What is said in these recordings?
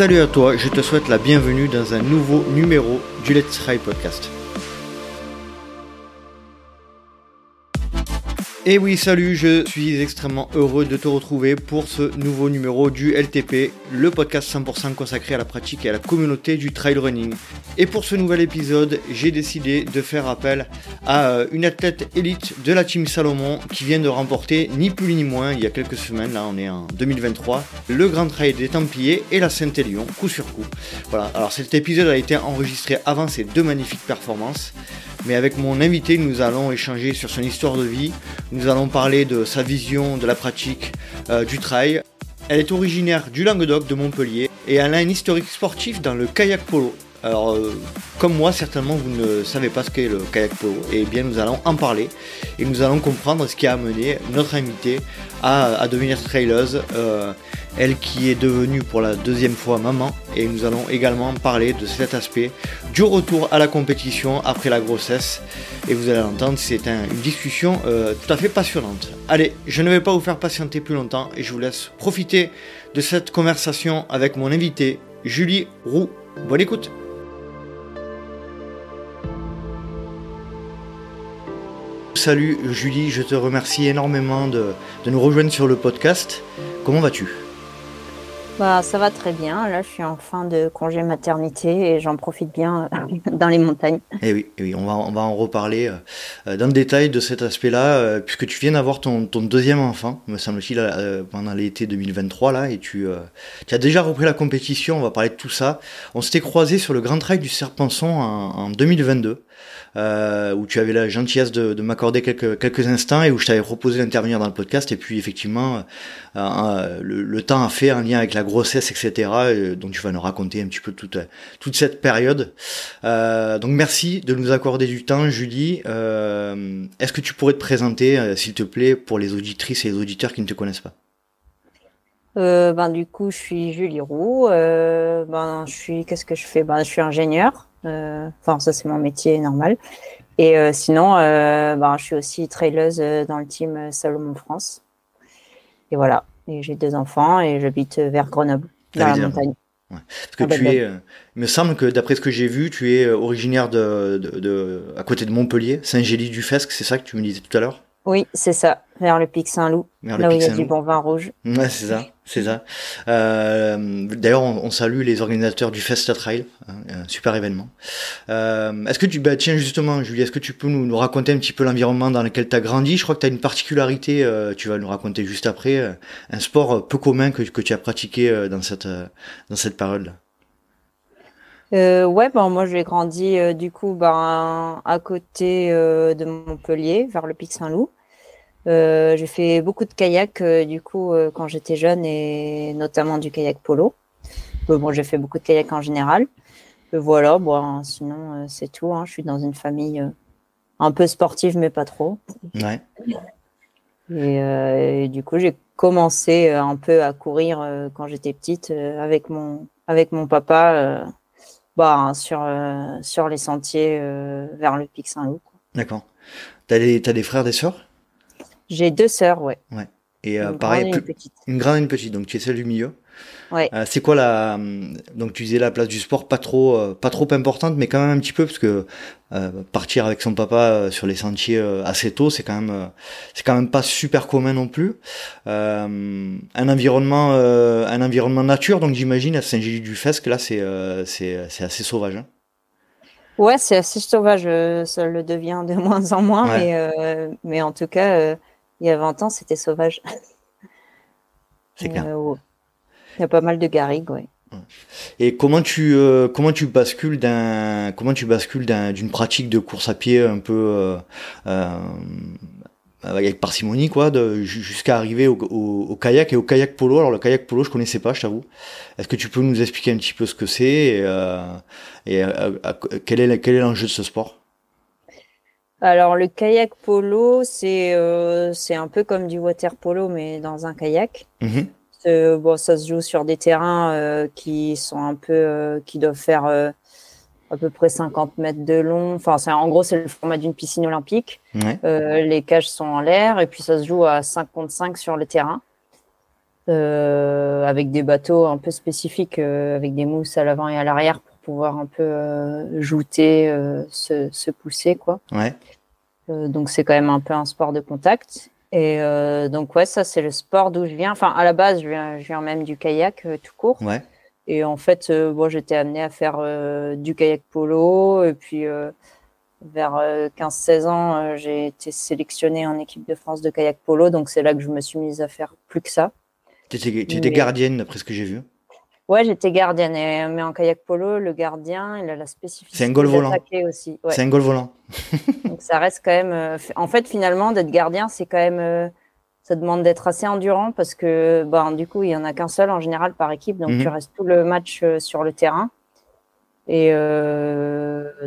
Salut à toi, je te souhaite la bienvenue dans un nouveau numéro du Let's Try Podcast. Et oui, salut, je suis extrêmement heureux de te retrouver pour ce nouveau numéro du LTP, le podcast 100% consacré à la pratique et à la communauté du trail running. Et pour ce nouvel épisode, j'ai décidé de faire appel à euh, une athlète élite de la team Salomon qui vient de remporter ni plus ni moins il y a quelques semaines, là on est en 2023, le Grand Trail des Templiers et la Saint-Élion, coup sur coup. Voilà, alors cet épisode a été enregistré avant ces deux magnifiques performances. Mais avec mon invité, nous allons échanger sur son histoire de vie, nous allons parler de sa vision de la pratique euh, du trail. Elle est originaire du Languedoc de Montpellier et elle a un historique sportif dans le kayak polo. Alors, euh, comme moi, certainement, vous ne savez pas ce qu'est le kayak polo. Et eh bien, nous allons en parler et nous allons comprendre ce qui a amené notre invité à, devenir traileuse. Euh, elle qui est devenue pour la deuxième fois maman. Et nous allons également parler de cet aspect du retour à la compétition après la grossesse. Et vous allez l'entendre, c'est une discussion euh, tout à fait passionnante. Allez, je ne vais pas vous faire patienter plus longtemps et je vous laisse profiter de cette conversation avec mon invité, Julie Roux. Bonne écoute Salut Julie, je te remercie énormément de, de nous rejoindre sur le podcast. Comment vas-tu? Bah, ça va très bien. Là, je suis en fin de congé maternité et j'en profite bien euh, dans les montagnes. Et eh oui, eh oui on, va, on va en reparler euh, dans le détail de cet aspect-là, euh, puisque tu viens d'avoir ton, ton, deuxième enfant, me semble-t-il, pendant l'été 2023, là, et tu, tu, as déjà repris la compétition, on va parler de tout ça. On s'était croisé sur le Grand Trail du Serpenson en, en 2022. Euh, où tu avais la gentillesse de, de m'accorder quelques, instants et où je t'avais proposé d'intervenir dans le podcast. Et puis effectivement, euh, euh le, temps a fait un lien avec la grossesse, etc. Et, donc tu vas nous raconter un petit peu toute, toute cette période. Euh, donc merci de nous accorder du temps, Julie. Euh, est-ce que tu pourrais te présenter, s'il te plaît, pour les auditrices et les auditeurs qui ne te connaissent pas? Euh, ben du coup, je suis Julie Roux. Euh, ben je suis, qu'est-ce que je fais? Ben je suis ingénieur. Euh, enfin, ça, c'est mon métier normal. Et sinon, ben, je suis aussi traileuse dans le team Salomon France. Et voilà. Et j'ai deux enfants et j'habite vers Grenoble, dans la montagne. Parce que tu es, il me semble que d'après ce que j'ai vu, tu es originaire de, de, de, à côté de Montpellier, Saint-Gély-du-Fesque, c'est ça que tu me disais tout à l'heure? Oui, c'est ça, vers le Pic Saint-Loup, là où il y a du bon vin rouge. Ouais, c'est ça, c'est ça. Euh, D'ailleurs, on, salue les organisateurs du Festa Trail, hein, un super événement. Euh, est-ce que tu, bah, tiens justement, Julie, est-ce que tu peux nous, nous raconter un petit peu l'environnement dans lequel tu as grandi? Je crois que tu as une particularité, euh, tu vas nous raconter juste après, euh, un sport peu commun que, que tu as pratiqué euh, dans cette, dans cette période-là. Euh, ouais, ben moi j'ai grandi euh, du coup ben, à côté euh, de Montpellier, vers le Pic Saint-Loup. Euh, j'ai fait beaucoup de kayak du coup quand j'étais jeune et notamment du kayak polo. bon, j'ai fait beaucoup de kayak en général. voilà, bon, sinon c'est tout. Hein. Je suis dans une famille un peu sportive mais pas trop. Ouais. Et, et du coup j'ai commencé un peu à courir quand j'étais petite avec mon avec mon papa bah, sur, euh, sur les sentiers euh, vers le Pic Saint-Loup. D'accord. T'as des, as des frères, des sœurs? J'ai deux sœurs, ouais. Ouais. Et euh, une pareil, grande et une petite. Une grande et une petite, donc tu es celle du milieu? Ouais. Euh, c'est quoi la donc tu disais la place du sport pas trop euh, pas trop importante mais quand même un petit peu parce que euh, partir avec son papa sur les sentiers assez tôt c'est quand même c'est quand même pas super commun non plus un environnement un environnement nature donc j'imagine à Saint-Gély-du-Fesque là c'est c'est c'est assez sauvage hein. Ouais, c'est assez sauvage, ça le devient de moins en moins mais mais en tout cas il y a 20 ans c'était sauvage. C'est clair. Il y a pas mal de garrigues, oui. Et comment tu euh, comment tu bascules d'un comment tu bascules d'une pratique de course à pied un peu euh, euh, avec parcimonie quoi jusqu'à arriver au, kayak et au kayak polo. Alors le kayak polo je connaissais pas je t'avoue. Est-ce que tu peux nous expliquer un petit peu ce que c'est et, et quel est quel est l'enjeu de ce sport? Alors le kayak polo c'est c'est un peu comme du water polo mais dans un kayak mm-hmm bon, ça se joue sur des terrains euh, qui sont un peu, euh, qui doivent faire euh, à peu près 50 mètres de long. Enfin, c'est en gros, c'est le format d'une piscine olympique. les cages sont en l'air et puis ça se joue à 55 sur le terrain. avec des bateaux un peu spécifiques, avec des mousses à l'avant et à l'arrière pour pouvoir un peu jouter, se, se, pousser, quoi. Ouais. donc c'est quand même un peu un sport de contact. Et euh, donc, ouais, ça, c'est le sport d'où je viens. Enfin, à la base, je viens, je viens même du kayak euh, tout court. Ouais. Et en fait, euh, bon, j'étais amenée à faire du kayak polo. Et puis, vers 15-16 ans, j'ai été sélectionnée en équipe de France de kayak polo. Donc, c'est là que je me suis mise à faire plus que ça. Tu étais, gardienne, d'après ce que j'ai vu. Ouais, j'étais gardienne. mais en kayak polo, le gardien, il a la spécificité. C'est un goal volant. aussi. C'est un goal volant. Donc ça reste quand même. Euh, en fait, finalement, d'être gardien, c'est quand même. Euh, ça demande d'être assez endurant parce que, ben, du coup, il y en a qu'un seul en général par équipe, donc tu mhm. restes tout le match euh, sur le terrain. Et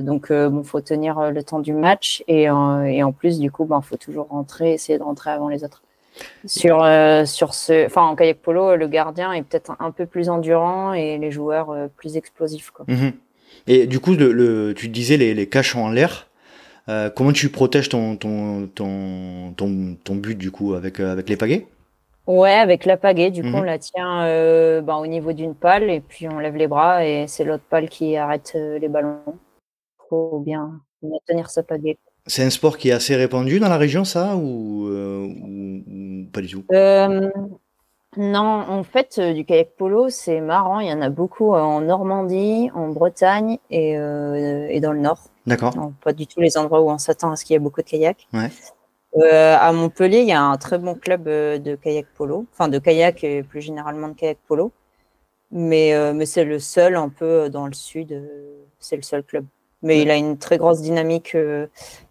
donc, bon, faut tenir le temps du match et, et en plus, du coup, ben, faut toujours rentrer, essayer de rentrer avant les autres. Sur, euh, sur ce, enfin, en kayak polo, le gardien est peut-être un peu plus endurant et les joueurs euh, plus explosifs. Quoi. Mhm. Et du coup, le, tu disais les, les caches en l'air. Euh, comment tu protèges ton, ton, ton, ton, but du coup avec, avec les pagaies? Ouais, avec la pagaie. Du coup, mhm. on la tient ben, au niveau d'une pale et puis on lève les bras et c'est l'autre pale qui arrête les ballons. Faut bien, bien tenir sa pagaie. C'est un sport qui est assez répandu dans la région, ça, ou, euh, pas du tout? Euh, Non, en fait, euh, du kayak polo, c'est marrant. Il y en a beaucoup en Normandie, en Bretagne et, dans le Nord. D'accord. Pas du tout les endroits où on s'attend à ce qu'il y ait beaucoup de kayak. Ouais. à Montpellier, il y a un très bon club de kayak polo, enfin de kayak et plus généralement de kayak polo. Mais, mais c'est le seul un peu dans le sud, c'est le seul club. Mais il a une très grosse dynamique euh,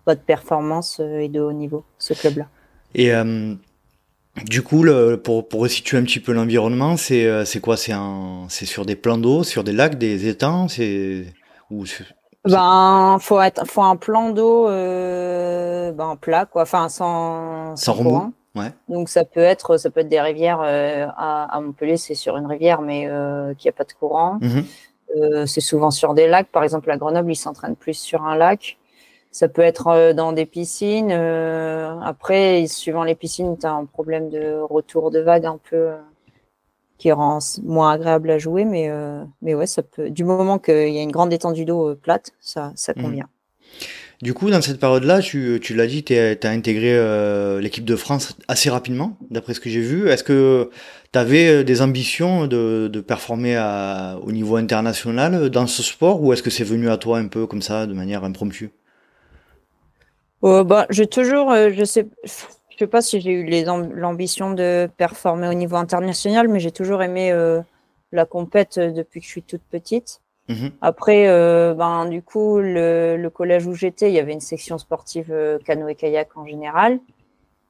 de performance euh, et de haut niveau, ce club-là. Et euh, du coup, le, pour, pour resituer un petit peu l'environnement, c'est quoi? C'est sur des plans d'eau, sur des lacs, des étangs? C'est ou ben, faut être, faut un plan d'eau euh, ben, plat, quoi. Enfin, sans, sans, courant. Ouais. Donc ça peut être, ça peut être des rivières. à, à, Montpellier, c'est sur une rivière, mais euh, qui a pas de courant. Mm-hmm. Euh, c'est souvent sur des lacs. Par exemple, à Grenoble, ils s'entraînent plus sur un lac. Ça peut être euh, dans des piscines. Euh, après, suivant les piscines, tu as un problème de retour de vague un peu qui rend moins agréable à jouer. Mais, mais ouais, ça peut. Du moment qu'il y a une grande étendue d'eau plate, ça, ça mmh. Du coup, dans cette période-là, tu, l'as dit, tu as intégré euh, l'équipe de France assez rapidement, d'après ce que j'ai vu. Est-ce que tu avais euh, des ambitions de, performer au niveau international dans ce sport ou est-ce que c'est venu à toi un peu comme ça, de manière impromptue? Euh, bah, J'ai toujours, euh, je sais, je sais pas si j'ai eu l'ambition de performer au niveau international, mais j'ai toujours aimé la compète depuis que je suis toute petite. Mhm. Après, euh, ben, du coup, le, collège où j'étais, il y avait une section sportive euh, canoë-kayak en général.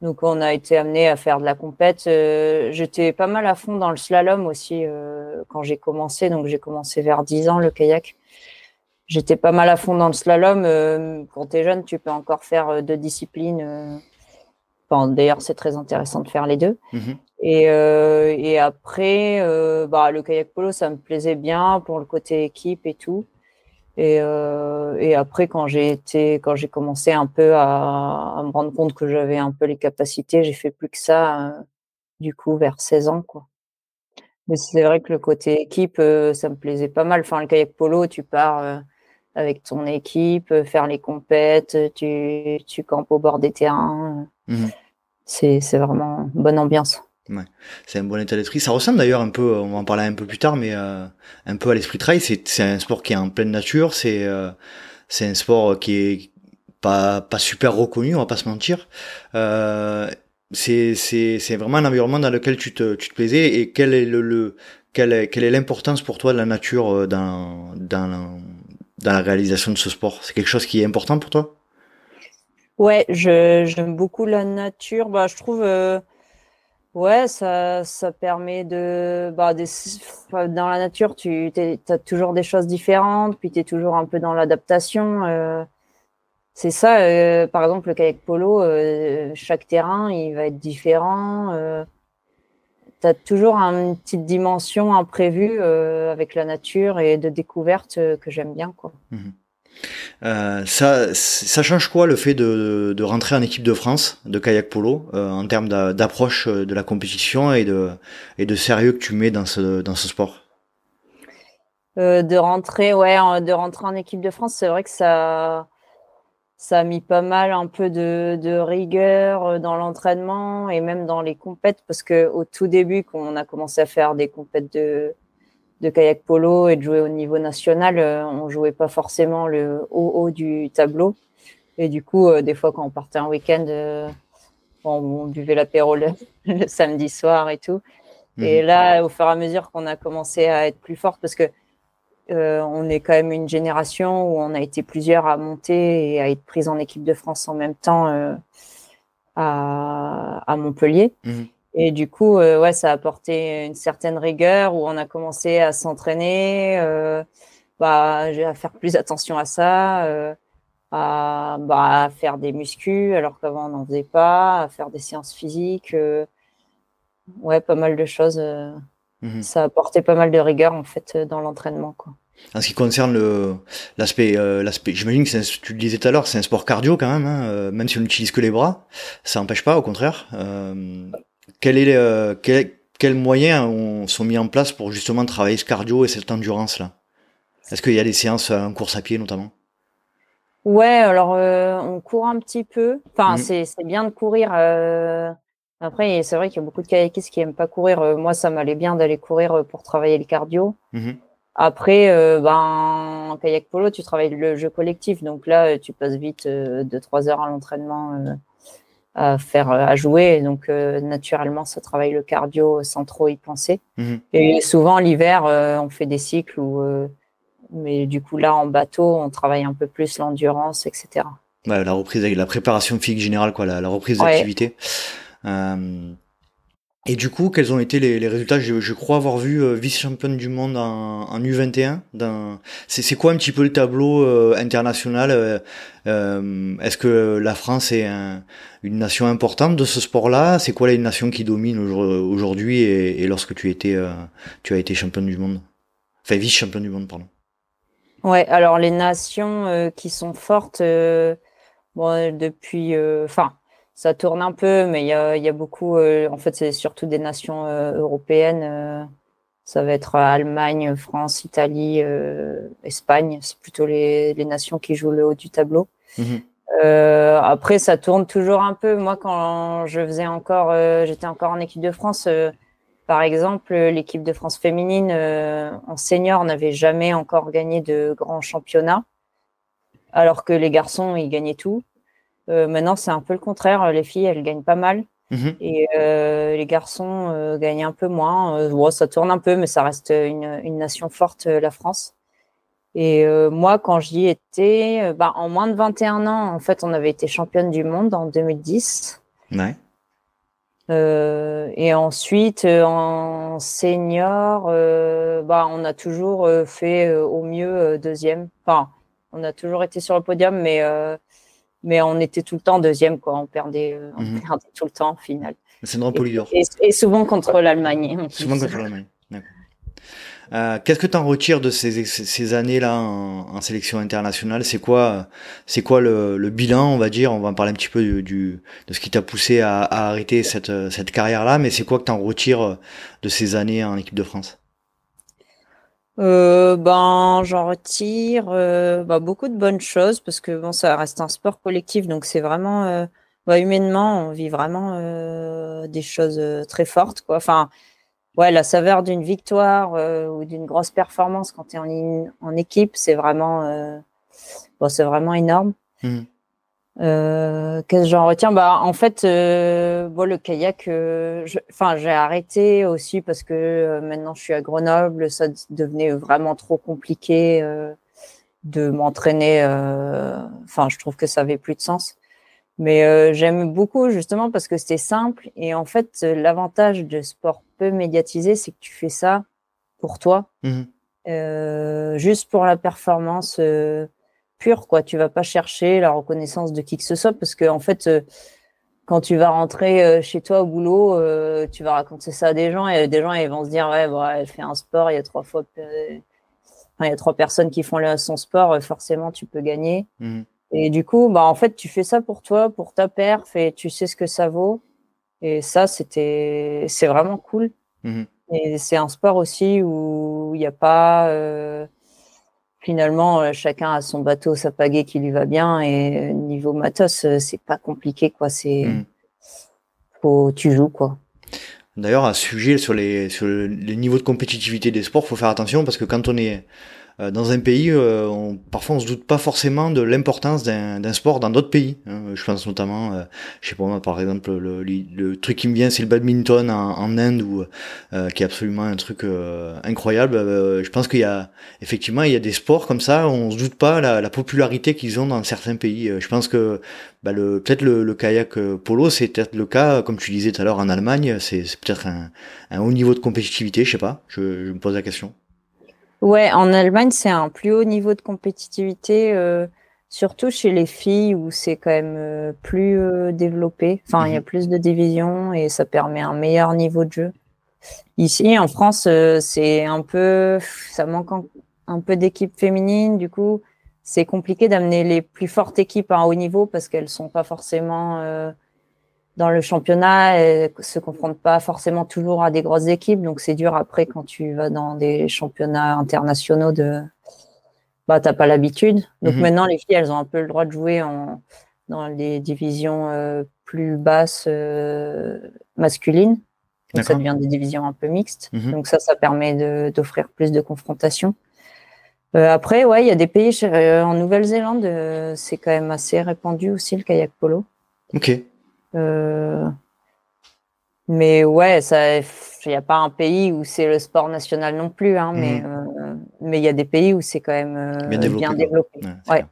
Donc, on a été amené à faire de la compète. Euh, j'étais pas mal à fond dans le slalom aussi quand j'ai commencé. Donc, j'ai commencé vers 10 ans le kayak. J'étais pas mal à fond dans le slalom. quand tu es jeune, tu peux encore faire deux disciplines. D'ailleurs, c'est très intéressant de faire les deux. Mhm. Et, euh, et après, euh, bah, le kayak polo, ça me plaisait bien pour le côté équipe et tout. Et, euh, et après, quand j'ai été, quand j'ai commencé un peu à, à, me rendre compte que j'avais un peu les capacités, j'ai fait plus que ça, du coup, vers 16 ans, quoi. Mais c'est vrai que le côté équipe, ça me plaisait pas mal. Enfin, le kayak polo, tu pars avec ton équipe, faire les compètes, tu, tu campes au bord des terrains. Mmh. C'est vraiment une bonne ambiance. Ouais. C'est un bon état d'esprit. Ça ressemble d'ailleurs un peu, on va en parler un peu plus tard, mais euh, un peu à l'esprit trail. C'est, un sport qui est en pleine nature. C'est, euh, c'est un sport qui est pas, pas super reconnu, on va pas se mentir. Euh, c'est, vraiment un environnement dans lequel tu te, tu te plaisais. Et quel est le, le quelle est, quelle l'importance pour toi de la nature euh, dans, dans la réalisation de ce sport? C'est quelque chose qui est important pour toi? Ouais, j'aime beaucoup la nature. Bah, je trouve. Euh Ouais, ça, ça permet de, bah, dans la nature, tu as toujours des choses différentes, puis tu es toujours un peu dans l'adaptation. Euh, c'est ça, euh, par exemple, le kayak polo, euh, chaque terrain, il va être différent. Tu as toujours une petite dimension imprévue avec la nature et de découverte que j'aime bien. Quoi. Mmh Euh, ça, change quoi le fait de, rentrer en équipe de France de kayak polo euh, en termes d'approche de la compétition et de, sérieux que tu mets dans ce, sport? Euh, De rentrer, ouais, de rentrer en équipe de France, c'est vrai que ça, ça a mis pas mal un peu de, de rigueur dans l'entraînement et même dans les compètes parce que au tout début, quand on a commencé à faire des compètes de de kayak polo et de jouer au niveau national, euh, on jouait pas forcément le haut haut du tableau. Et du coup, euh, des fois, quand on partait un week-end, euh, on, buvait l'apéro le, samedi soir et tout. Et mhm. là, au fur et à mesure qu'on a commencé à être plus forte, parce que on est quand même une génération où on a été plusieurs à monter et à être prise en équipe de France en même temps à, à, Montpellier. Mhm. Et du coup, euh, ouais, ça a apporté une certaine rigueur où on a commencé à s'entraîner, euh, bah, à faire plus attention à ça, euh, à, bah, à faire des muscles alors qu'avant on n'en faisait pas, à faire des séances physiques. Ouais, pas mal de choses. Mhm. Ça a apporté pas mal de rigueur en fait dans l'entraînement, quoi. En ce qui concerne l'aspect, l'aspect, j'imagine que tu le disais tout à l'heure, c'est un sport cardio quand même, hein, même si on n'utilise que les bras, ça n'empêche pas, au contraire. Euh, quel est, euh, quels moyens sont mis en place pour justement travailler ce cardio et cette endurance-là? Est-ce qu'il y a des séances en course à pied notamment? Ouais, alors euh, on court un petit peu. Enfin, mmh. c'est bien de courir. Euh, après, c'est vrai qu'il y a beaucoup de kayakistes qui aiment pas courir. moi, ça m'allait bien d'aller courir pour travailler le cardio. Mmh Après, ben, en kayak polo, tu travailles le jeu collectif. Donc là, tu passes vite de trois heures à l'entraînement à faire à jouer. Donc euh, naturellement ça travaille le cardio sans trop y penser. Mhm. et souvent l'hiver euh, on fait des cycles où euh, mais du coup là en bateau on travaille un peu plus l'endurance etc ouais, la reprise la préparation physique générale quoi la, reprise d'activité et du coup, quels ont été les, les résultats? Je, je, crois avoir vu euh, vice-championne du monde en, en U21. C'est quoi un petit peu le tableau euh, international euh, euh, Est-ce que la France est une nation importante de ce sport-là? C'est quoi les nations qui dominent aujourd'hui et, et, lorsque tu étais, tu as été championne du monde? Enfin, vice-championne du monde, pardon. Ouais, alors les nations qui sont fortes, bon, depuis, enfin ça tourne un peu, mais il y a, y a, beaucoup. Euh, en fait, c'est surtout des nations euh, européennes. Euh, ça va être Allemagne, France, Italie, Espagne. C'est plutôt les, les, nations qui jouent le haut du tableau. Mhm. après, ça tourne toujours un peu. Moi, quand je faisais encore, j'étais encore en équipe de France. par exemple, l'équipe de France féminine en senior n'avait jamais encore gagné de grands championnats, alors que les garçons, ils gagnaient tout. Euh, maintenant, c'est un peu le contraire. Les filles, elles gagnent pas mal. Mhm. Et euh, les garçons euh, gagnent un peu moins. ça tourne un peu, mais ça reste une, une nation forte, la France. Et moi, quand j'y étais, bah, en moins de 21 ans, en fait, on avait été championne du monde en 2010. Ouais. et ensuite, en senior, bah, on a toujours fait au mieux deuxième. Enfin, on a toujours été sur le podium, mais mais on était tout le temps deuxième, quoi. On perdait, euh, on mhm. perdait tout le temps en finale. C'est une Polydur. Et, et, souvent contre l'Allemagne. Souvent contre l'Allemagne. Euh, Qu'est-ce que tu en retires de ces, ces années-là en, en, sélection internationale? C'est quoi, c'est quoi le, le, bilan, on va dire? On va en parler un petit peu du, du de ce qui t'a poussé à, à, arrêter cette, cette carrière-là, mais c'est quoi que tu en retires de ces années en équipe de France? Euh, ben, j'en retire euh, bah, beaucoup de bonnes choses parce que bon, ça reste un sport collectif, donc c'est vraiment euh, bah, humainement, on vit vraiment euh, des choses très fortes, quoi. Enfin, ouais, la saveur d'une victoire ou d'une grosse performance quand tu es en, en équipe, c'est vraiment, bon, c'est vraiment énorme. Mmh. Euh, Qu'est-ce que j'en retiens? Bah, en fait, euh, bon, le kayak, euh, enfin, j'ai arrêté aussi parce que euh, maintenant je suis à Grenoble, ça devenait vraiment trop compliqué euh, de m'entraîner. Enfin, je trouve que ça avait plus de sens. Mais j'aime beaucoup justement parce que c'était simple et en fait, l'avantage de sport peu médiatisé, c'est que tu fais ça pour toi, mmh juste pour la performance pur, quoi. Tu vas pas chercher la reconnaissance de qui que ce soit parce que en fait, euh, quand tu vas rentrer euh, chez toi au boulot, euh, tu vas raconter ça à des gens et des gens ils vont se dire ouais, bon, elle fait un sport, il y a trois fois il y a trois personnes qui font son sport, forcément, tu peux gagner. Mmh. Et du coup, bah, en fait, tu fais ça pour toi, pour ta perf, et tu sais ce que ça vaut. Et ça, c'était, c'est vraiment cool. Mmh et c'est un sport aussi où il n'y a pas, euh, finalement, euh, chacun a son bateau, sa pagaie qui lui va bien. Et niveau matos, euh, c'est pas compliqué, quoi. C'est, mmh. faut, tu joues, quoi. D'ailleurs, à ce sujet, sur les, sur les niveaux de compétitivité des sports, faut faire attention parce que quand on est euh, dans un pays, euh, on, parfois on se doute pas forcément de l'importance d'un sport dans d'autres pays. Hein. Je pense notamment, euh, je sais pas moi, par exemple, le, le, truc qui me vient, c'est le badminton en, en Inde, où, qui est absolument un truc incroyable. je pense qu'il y a effectivement il y a des sports comme ça, on se doute pas la, la popularité qu'ils ont dans certains pays. Je pense que bah, le peut-être le, le, kayak polo, c'est peut-être le cas, comme tu disais tout à l'heure en Allemagne, c'est peut-être un, un haut niveau de compétitivité, je sais pas. Je, je me pose la question. Ouais, en Allemagne, c'est un plus haut niveau de compétitivité, euh, surtout chez les filles où c'est quand même euh, plus euh, développé. Enfin, il y a mhm. plus de divisions et ça permet un meilleur niveau de jeu. Ici, en France, c'est un peu, ça manque un peu d'équipes féminines. Du coup, c'est compliqué d'amener les plus fortes équipes à un haut niveau parce qu'elles sont pas forcément dans le championnat et se confrontent pas forcément toujours à des grosses équipes. Donc c'est dur après quand tu vas dans des championnats internationaux de bah t'as pas l'habitude. Donc mhm. maintenant les filles elles ont un peu le droit de jouer en dans les divisions euh, plus basses euh, masculines. Donc ça devient des divisions un peu mixtes. Mhm. Donc ça ça permet d'offrir plus de confrontations. Euh, après ouais il y a des pays en Nouvelle-Zélande c'est quand même assez répandu aussi le kayak polo. Ok. Euh, mais ouais, il n'y a pas un pays où c'est le sport national non plus, hein, mais mhm. euh, mais il y a des pays où c'est quand même euh, bien développé. Ouais,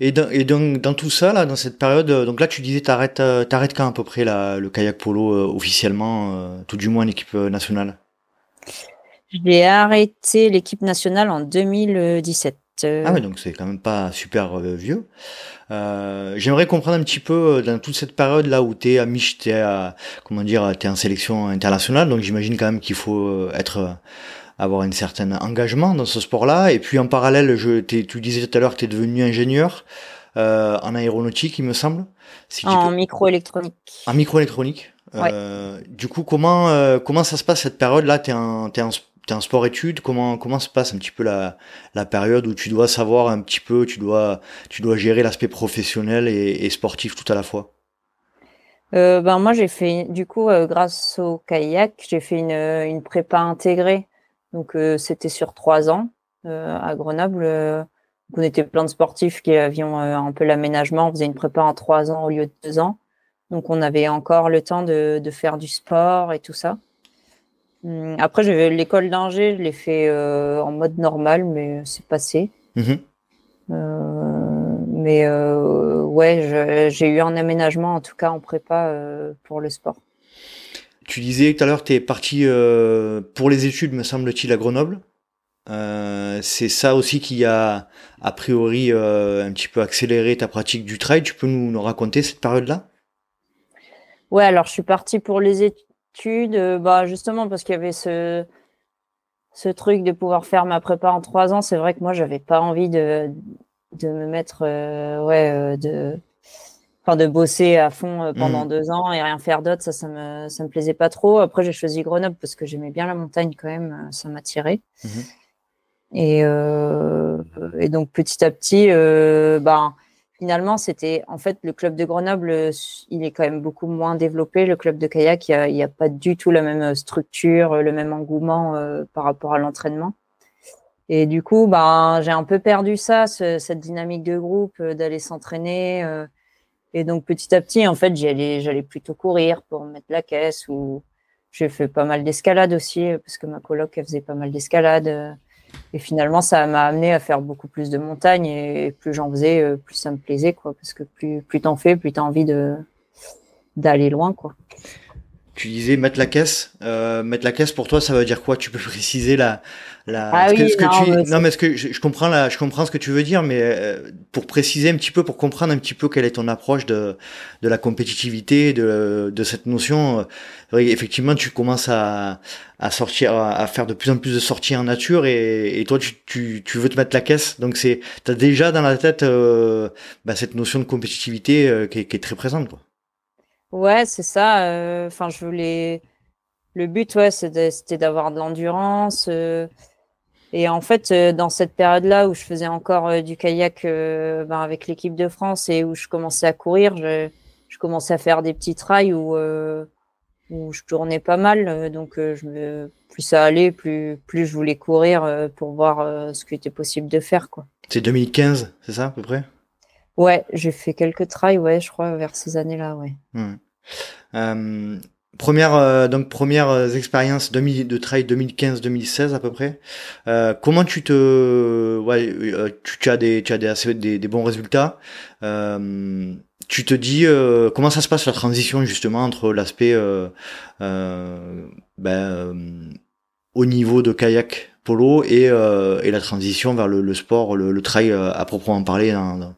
Et, dans, et donc dans tout ça là, dans cette période, donc là tu disais t'arrêtes t'arrêtes quand à peu près la, le kayak polo officiellement, tout du moins l'équipe nationale? J'ai arrêté l'équipe nationale en 2017. Ah ouais, donc c'est quand même pas super vieux. Euh, j'aimerais comprendre un petit peu euh, dans toute cette période là où tu es à Mich, à comment dire, es en sélection internationale, donc j'imagine quand même qu'il faut euh, être avoir un certain engagement dans ce sport-là. Et puis en parallèle, je, tu disais tout à l'heure que tu es devenu ingénieur euh, en aéronautique, il me semble. en microélectronique. En microélectronique. Euh, du coup, comment comment ça se passe cette période-là? T'es en t'es en t'es en sport études, comment comment se passe un petit peu la, la période où tu dois savoir un petit peu, tu dois tu dois gérer l'aspect professionnel et, sportif tout à la fois? Euh, ben moi j'ai fait du coup euh, grâce au kayak j'ai fait une, une prépa intégrée. Donc euh, c'était sur trois ans à Grenoble on était plein de sportifs qui avions un peu l'aménagement. On faisait une prépa en trois ans au lieu de deux ans. Donc on avait encore le temps de, de faire du sport et tout ça après, j'avais l'école d'ingé, je l'ai fait euh, en mode normal, mais c'est passé. Mhm. Euh, mais euh, ouais, j'ai eu un aménagement, en tout cas en prépa pour le sport. Tu disais tout à l'heure, tu es parti pour les études, me semble-t-il, à Grenoble. c'est ça aussi qui a, a priori, un petit peu accéléré ta pratique du trail. Tu peux nous, nous raconter cette période-là? Ouais, alors je suis partie pour les études euh, bah justement parce qu'il y avait ce ce truc de pouvoir faire ma prépa en trois ans. C'est vrai que moi j'avais pas envie de de me mettre euh, ouais euh, de enfin de bosser à fond pendant mmh. deux ans et rien faire d'autre. Ça ça me ça me plaisait pas trop. Après j'ai choisi Grenoble parce que j'aimais bien la montagne quand même. Ça m'attirait. Mmh et, et donc petit à petit, bah, finalement, c'était en fait le club de Grenoble, euh, il est quand même beaucoup moins développé. Le club de kayak, il n'y a, pas du tout la même euh, structure, le même engouement euh, par rapport à l'entraînement. Et du coup, ben, j'ai un peu perdu ça, cette dynamique de groupe, d'aller s'entraîner. et donc petit à petit, en fait, j'allais, plutôt courir pour mettre la caisse. Ou j'ai fait pas mal d'escalade aussi parce que ma coloc elle faisait pas mal d'escalade. Et finalement, ça m'a amené à faire beaucoup plus de montagnes et plus j'en faisais, euh, plus ça me plaisait, quoi. Parce que plus, plus t'en fais, plus t'as envie de, d'aller loin, quoi. Tu disais mettre la caisse. Euh, mettre la caisse pour toi, ça veut dire quoi? Tu peux préciser la, la. Ah que- que non, tu- mais non, mais ce que je, je comprends la, je comprends ce que tu veux dire, mais euh, pour préciser un petit peu, pour comprendre un petit peu quelle est ton approche de de la compétitivité, de de cette notion. euh, effectivement, tu commences à à sortir, à faire de plus en plus de sorties en nature, et, et toi, tu, tu tu veux te mettre la caisse. Donc c'est, t'as déjà dans la tête euh, bah, cette notion de compétitivité euh, qui, est, qui est très présente, quoi. Ouais, c'est ça. euh, Enfin, je voulais. Le but, ouais, c'était d'avoir de l'endurance. euh, Et en fait, euh, dans cette période-là où je faisais encore du kayak ben, avec l'équipe de France et où je commençais à courir, je, je commençais à faire des petits trails où, où je tournais pas mal. donc, je me, plus ça allait, plus, plus je voulais courir pour voir ce qui était possible de faire. C'est 2015, c'est ça à peu près? Ouais, j'ai fait quelques trails, ouais, je crois, vers ces années-là, ouais. Ouais. Euh, première euh, donc première euh, expérience 2000 de trail 2015-2016 à peu près. Euh, comment tu te ouais euh, tu, tu as des tu as des des, bons résultats. Euh, tu te dis comment ça se passe la transition justement entre l'aspect ben, au niveau de kayak polo et, et la transition vers le, le sport le, le trail à proprement parler dans, dans,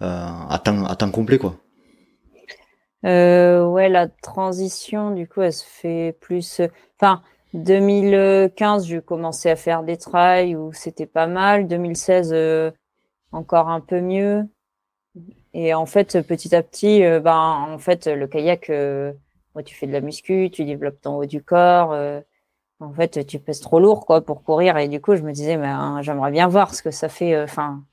à temps à temps complet quoi. Euh, ouais, la transition, du coup, elle se fait plus. euh, Enfin, 2015, j'ai commencé à faire des trails où c'était pas mal. 2016, euh, encore un peu mieux. Et en fait, petit à petit, euh, ben, en fait, le kayak, euh, tu fais de la muscu, tu développes ton haut du corps. euh, en fait, tu pèses trop lourd, quoi, pour courir. Et du coup, je me disais, mais hein, j'aimerais bien voir ce que ça fait, euh, enfin,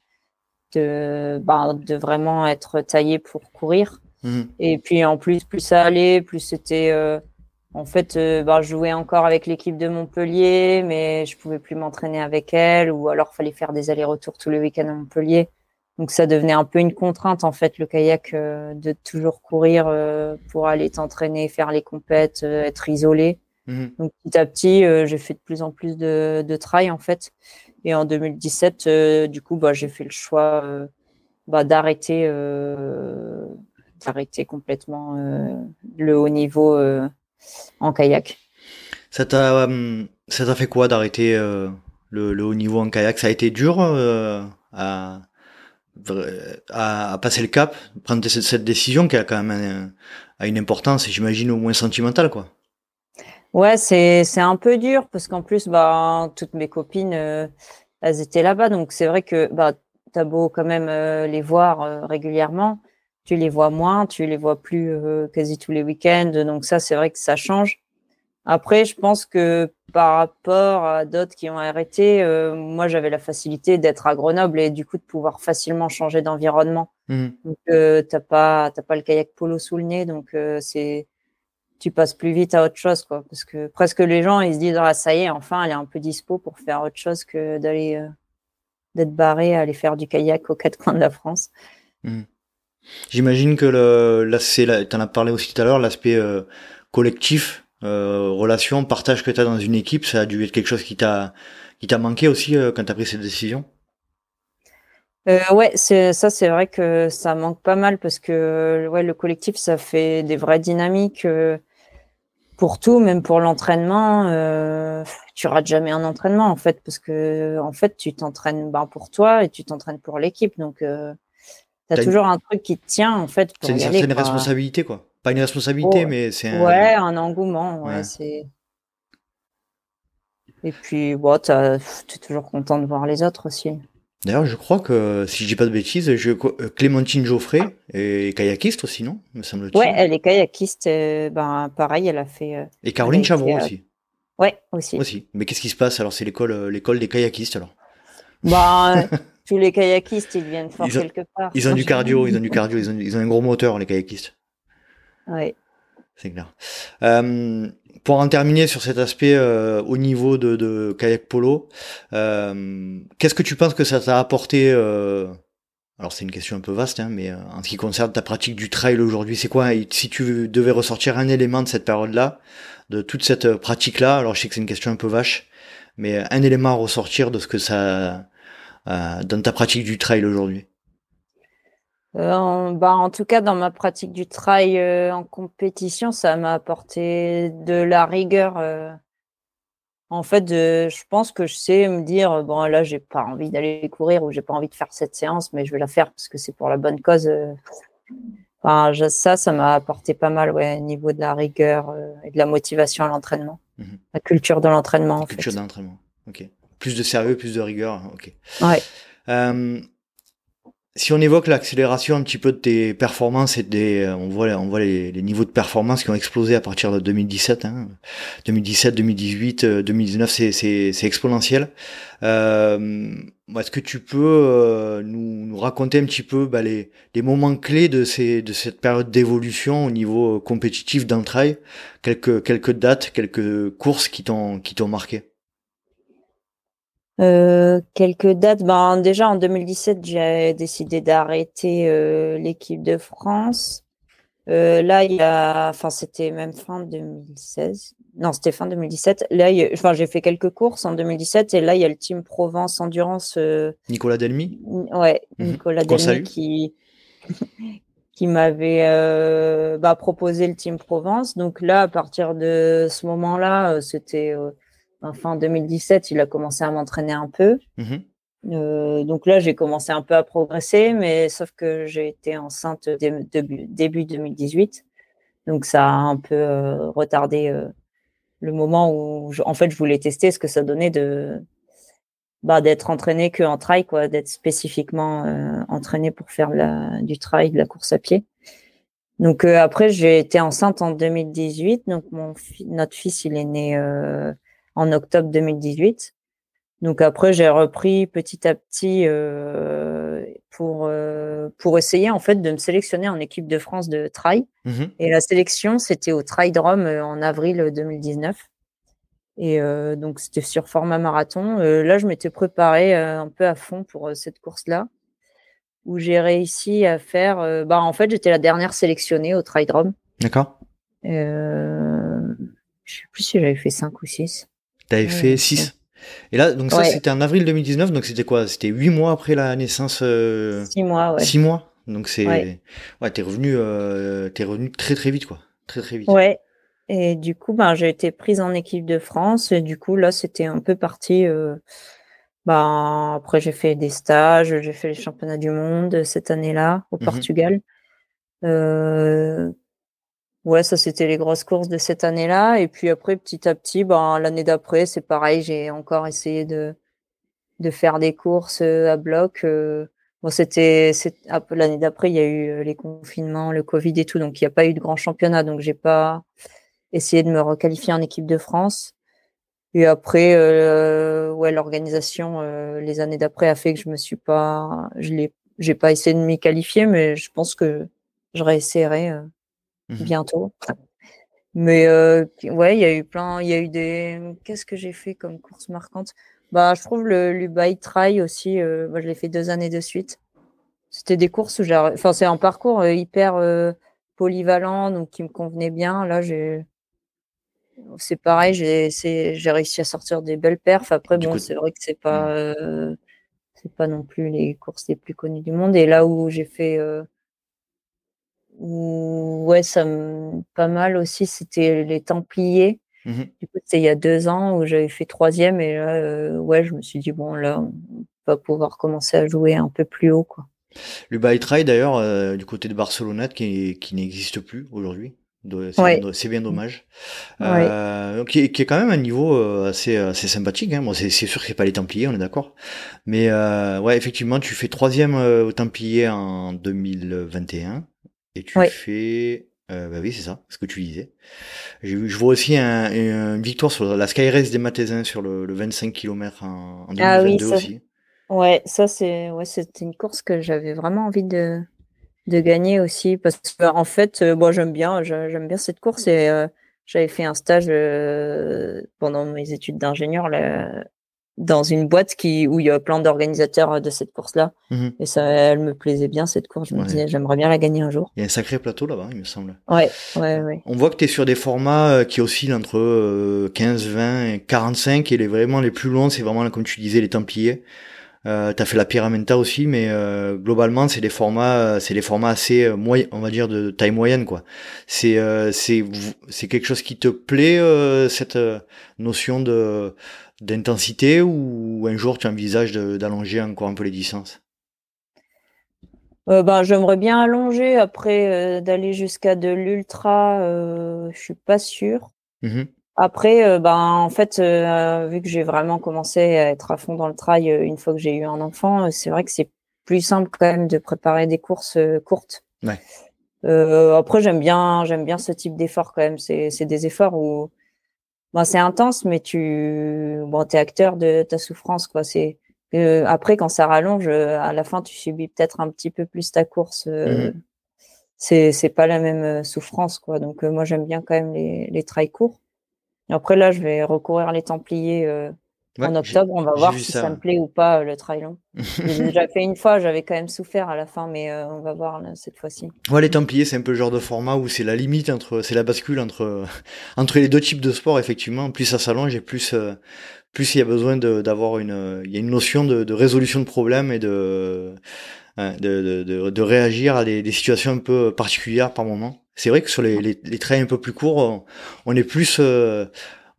de, ben, de vraiment être taillé pour courir. Mhm. Et puis en plus, plus ça allait, plus c'était. euh, en fait, euh, bah, je jouais encore avec l'équipe de Montpellier, mais je pouvais plus m'entraîner avec elle, ou alors fallait faire des allers-retours tous les week-ends à Montpellier. Donc ça devenait un peu une contrainte en fait, le kayak, euh, de toujours courir euh, pour aller t'entraîner, faire les compètes, être isolé. Mhm. Donc petit à petit, j'ai fait de plus en plus de, de trail en fait. Et en 2017, euh, du coup, bah, j'ai fait le choix euh, bah, d'arrêter euh, d'arrêter complètement le haut niveau en kayak. Ça t'a, ça t'a fait quoi d'arrêter le, haut niveau en kayak? Ça a été dur à, passer le cap, prendre cette, décision qui a quand même une importance, j'imagine, au moins sentimentale, quoi. Ouais, c'est c'est un peu dur parce qu'en plus, bah, toutes mes copines, euh, elles étaient là-bas. Donc c'est vrai que bah, t'as beau quand même euh, les voir euh, régulièrement, tu les vois moins, tu les vois plus quasi tous les week-ends. Donc ça, c'est vrai que ça change. Après, je pense que par rapport à d'autres qui ont arrêté, moi j'avais la facilité d'être à Grenoble et du coup de pouvoir facilement changer d'environnement. Mhm. Donc t'as pas t'as pas le kayak polo sous le nez, donc c'est tu passes plus vite à autre chose quoi, parce que presque les gens ils se disent ah ça y est enfin elle est un peu dispo pour faire autre chose que d'aller euh, d'être barré à aller faire du kayak aux quatre coins de la France. J'imagine que le, là, c'est, t'en as parlé aussi tout à l'heure, l'aspect euh, collectif, euh, relation, partage que t'as dans une équipe, ça a dû être quelque chose qui t'a, qui t'a manqué aussi quand t'as pris cette décision? Euh, ouais, c'est ça, c'est vrai que ça manque pas mal parce que ouais, le collectif, ça fait des vraies dynamiques euh, pour tout, même pour l'entraînement. Euh, tu rates jamais un entraînement en fait parce que en fait, tu t'entraînes ben, pour toi et tu t'entraînes pour l'équipe, donc euh, t'as T'as une- toujours un truc qui te tient en fait C'est une certaine quoi. responsabilité, quoi. Pas une responsabilité, Oh, mais c'est un... Ouais, un engouement, ouais, Ouais. c'est. Et puis, bon, t'as- t'es toujours content de voir les autres aussi. D'ailleurs, je crois que, si je dis pas de bêtises, je, Clémentine Geoffrey est kayakiste aussi, non Me semble-t-il. Ouais, elle est kayakiste, euh, ben pareil, elle a fait. euh, Et Caroline été, euh, aussi. Ouais, aussi. Aussi. Mais qu'est-ce qui se passe alors? C'est l'école, l'école des kayakistes alors. Ben, tous les kayakistes, ils viennent fort Ils ont- quelque part. Ils ont du cardio, ils ont du cardio, ils ont, ils ont un gros moteur les kayakistes. Ouais. C'est clair. Euh, pour en terminer sur cet aspect euh, au niveau de, de kayak polo, euh, qu'est-ce que tu penses que ça t'a apporté euh, Alors c'est une question un peu vaste, hein, mais euh, en ce qui concerne ta pratique du trail aujourd'hui, c'est quoi Si tu devais ressortir un élément de cette période-là, de toute cette euh, pratique-là, alors je sais que c'est une question un peu vache, mais un élément à ressortir de ce que ça dans ta pratique du trail aujourd'hui? En, bah, en tout cas, dans ma pratique du trail en compétition, ça m'a apporté de la rigueur. En fait, je pense que je sais me dire bon là, j'ai pas envie d'aller courir ou j'ai pas envie de faire cette séance, mais je vais la faire parce que c'est pour la bonne cause. Enfin, ça, ça m'a apporté pas mal, ouais, au niveau de la rigueur et de la motivation à l'entraînement, mmh la culture de l'entraînement. La culture de l'entraînement. Ok. Plus de sérieux, plus de rigueur. Ok. Ouais. Euh, si on évoque l'accélération un petit peu de tes performances et des, euh, on voit, on voit les, niveaux de performance qui ont explosé à partir de 2017, hein. 2017, 2018, 2019, c'est, c'est, c'est exponentiel. Euh, est-ce que tu peux euh, nous, nous, raconter un petit peu bah, les, les moments clés de, ces, de cette période d'évolution au niveau compétitif d'un trail, quelques, quelques dates, quelques courses qui t'ont, qui t'ont marqué? Euh, quelques dates. Ben, déjà en 2017, j'ai décidé d'arrêter euh, l'équipe de France. Euh, là, il y a, enfin, c'était même fin 2016. Non, c'était fin 2017. Là, enfin, j'ai fait quelques courses en 2017 et là, il y a le team Provence Endurance. Nicolas Delmy. Ouais, mhm. Nicolas Delmy qui qui m'avait bah, proposé le team Provence. Donc là, à partir de ce moment-là, c'était fin 2017, il a commencé à m'entraîner un peu. Mhm. Euh, donc là, j'ai commencé un peu à progresser, mais sauf que j'ai été enceinte début, début 2018. Donc ça a un peu euh, retardé euh, le moment où, en fait, je voulais tester ce que ça donnait de bah, d'être entraîné que en trail, quoi, d'être spécifiquement entraîné pour faire la, du trail, de la course à pied. Donc après, j'ai été enceinte en 2018. Donc mon notre fils, il est né en octobre 2018. Donc après, j'ai repris petit à petit euh, pour euh, pour essayer en fait de me sélectionner en équipe de France de trail. Mmh Et la sélection, c'était au Trail Drum euh, en avril 2019. Et donc c'était sur format marathon. là, je m'étais préparée un peu à fond pour cette course-là, où j'ai réussi à faire. bah en fait, j'étais la dernière sélectionnée au Trail Drum. D'accord. je sais plus si j'avais fait 5 ou 6. T'avais fait 6. Et là, donc ça, c'était en avril 2019, donc c'était quoi? C'était 8 mois après la naissance 6 euh... mois, ouais. 6 mois? Donc c'est. Ouais, t'es revenu, euh... es revenu très très vite, quoi. Très très vite. Ouais. Et du coup, ben, j'ai été prise en équipe de France. Et du coup, là, c'était un peu parti. Euh... Ben, après, j'ai fait des stages, j'ai fait les championnats du monde cette année-là au mmh Portugal. Ouais, ça c'était les grosses courses de cette année-là. Et puis après, petit à petit, ben, l'année d'après, c'est pareil, j'ai encore essayé de, de faire des courses euh, à bloc. Euh. Bon, c'était l'année d'après, il y a eu euh, les confinements, le Covid et tout, donc il n'y a pas eu de grand championnat, donc j'ai pas essayé de me requalifier en équipe de France. Et après, euh, ouais, l'organisation les années d'après a fait que je me suis pas, je l'ai, j'ai pas essayé de m'y qualifier, mais je pense que je réessayerai. Mmh bientôt. Mais euh, ouais, il y a eu plein, il y a eu des. Qu'est-ce que j'ai fait comme course marquante? Bah, je trouve le l'Ubai Trail aussi. Euh, bah, je l'ai fait deux années de suite. C'était des courses où j'ai, enfin, c'est un parcours euh, hyper euh, polyvalent, donc qui me convenait bien. Là, j'ai, c'est pareil, j'ai, j'ai réussi à sortir des belles perfs. Après, bon, c'est vrai que c'est pas, mmh. euh, c'est pas non plus les courses les plus connues du monde. Et là où j'ai fait ouais, ça me pas mal aussi, c'était les Templiers. Mmh du coup, c'était il y a deux ans où j'avais fait troisième et là, euh, ouais, je me suis dit bon là, on va pouvoir commencer à jouer un peu plus haut, quoi. Le By Try d'ailleurs, euh, du côté de Barcelonnette, qui, qui n'existe plus aujourd'hui. C'est bien, dommage. Euh, qui, est quand même un niveau assez, assez sympathique. Hein. Bon, c'est sûr que c'est pas les Templiers, on est d'accord. Mais ouais, effectivement, tu fais troisième au Templiers en 2021. Et tu fais... Euh, bah oui, c'est ça, ce que tu disais. Je vois aussi un, une victoire sur la Sky Race des Mathésins sur le, le 25 km en, en 2022 ah oui, ça, aussi. Ouais, ça c'est ouais, c'était une course que j'avais vraiment envie de, de gagner aussi parce que en fait, euh, bon, j'aime bien, j'aime bien cette course et euh, j'avais fait un stage pendant mes études d'ingénieur dans une boîte qui où il y a plein d'organisateurs euh, de cette course-là. Mhm. Et ça, elle me plaisait bien cette course. Je me disais, j'aimerais bien la gagner un jour. Il y a un sacré plateau là-bas, il me semble. Ouais, ouais, ouais. On voit que tu es sur des formats euh, qui oscillent entre 15, 20, 45 et les vraiment les plus longs, c'est vraiment comme tu disais les Templiers. Euh, tu as fait la Pyramenta aussi, mais globalement, c'est des formats, c'est des formats assez moyens, on va dire de taille moyenne, quoi. C'est c'est c'est quelque chose qui te plaît cette notion de d'intensité ou un jour tu envisages d'allonger encore un peu les distances? Euh, ben, j'aimerais bien allonger après euh, d'aller jusqu'à de l'ultra, euh, je suis pas sûre. Mmh après, euh, ben en fait, vu que j'ai vraiment commencé à être à fond dans le trail une fois que j'ai eu un enfant, c'est vrai que c'est plus simple quand même de préparer des courses courtes. Ouais. après, j'aime bien, j'aime bien ce type d'effort quand même. C'est, c'est des efforts où, ben, c'est intense, mais tu, bon, t'es acteur de ta souffrance, quoi. C'est, euh, après, quand ça rallonge, euh, à la fin, tu subis peut-être un petit peu plus ta course. Euh, mmh C'est c'est pas la même euh, souffrance, quoi. Donc moi, j'aime bien quand même les, les trails courts. Après, là, je vais recourir les Templiers en octobre. On va voir si ça. me plaît ou pas le trail long. J'ai déjà fait une fois, j'avais quand même souffert à la fin, mais on va voir là, cette fois-ci. Ouais, les Templiers, c'est un peu le genre de format où c'est la limite entre, c'est la bascule entre entre les deux types de sport effectivement. Plus ça s'allonge et plus plus il y a besoin d'avoir une, il y a une notion de, de résolution de problèmes et de, hein, de, de, de, réagir à des, des, situations un peu particulières par moment. C'est vrai que sur les, les, les, traits un peu plus courts, on, est plus, euh,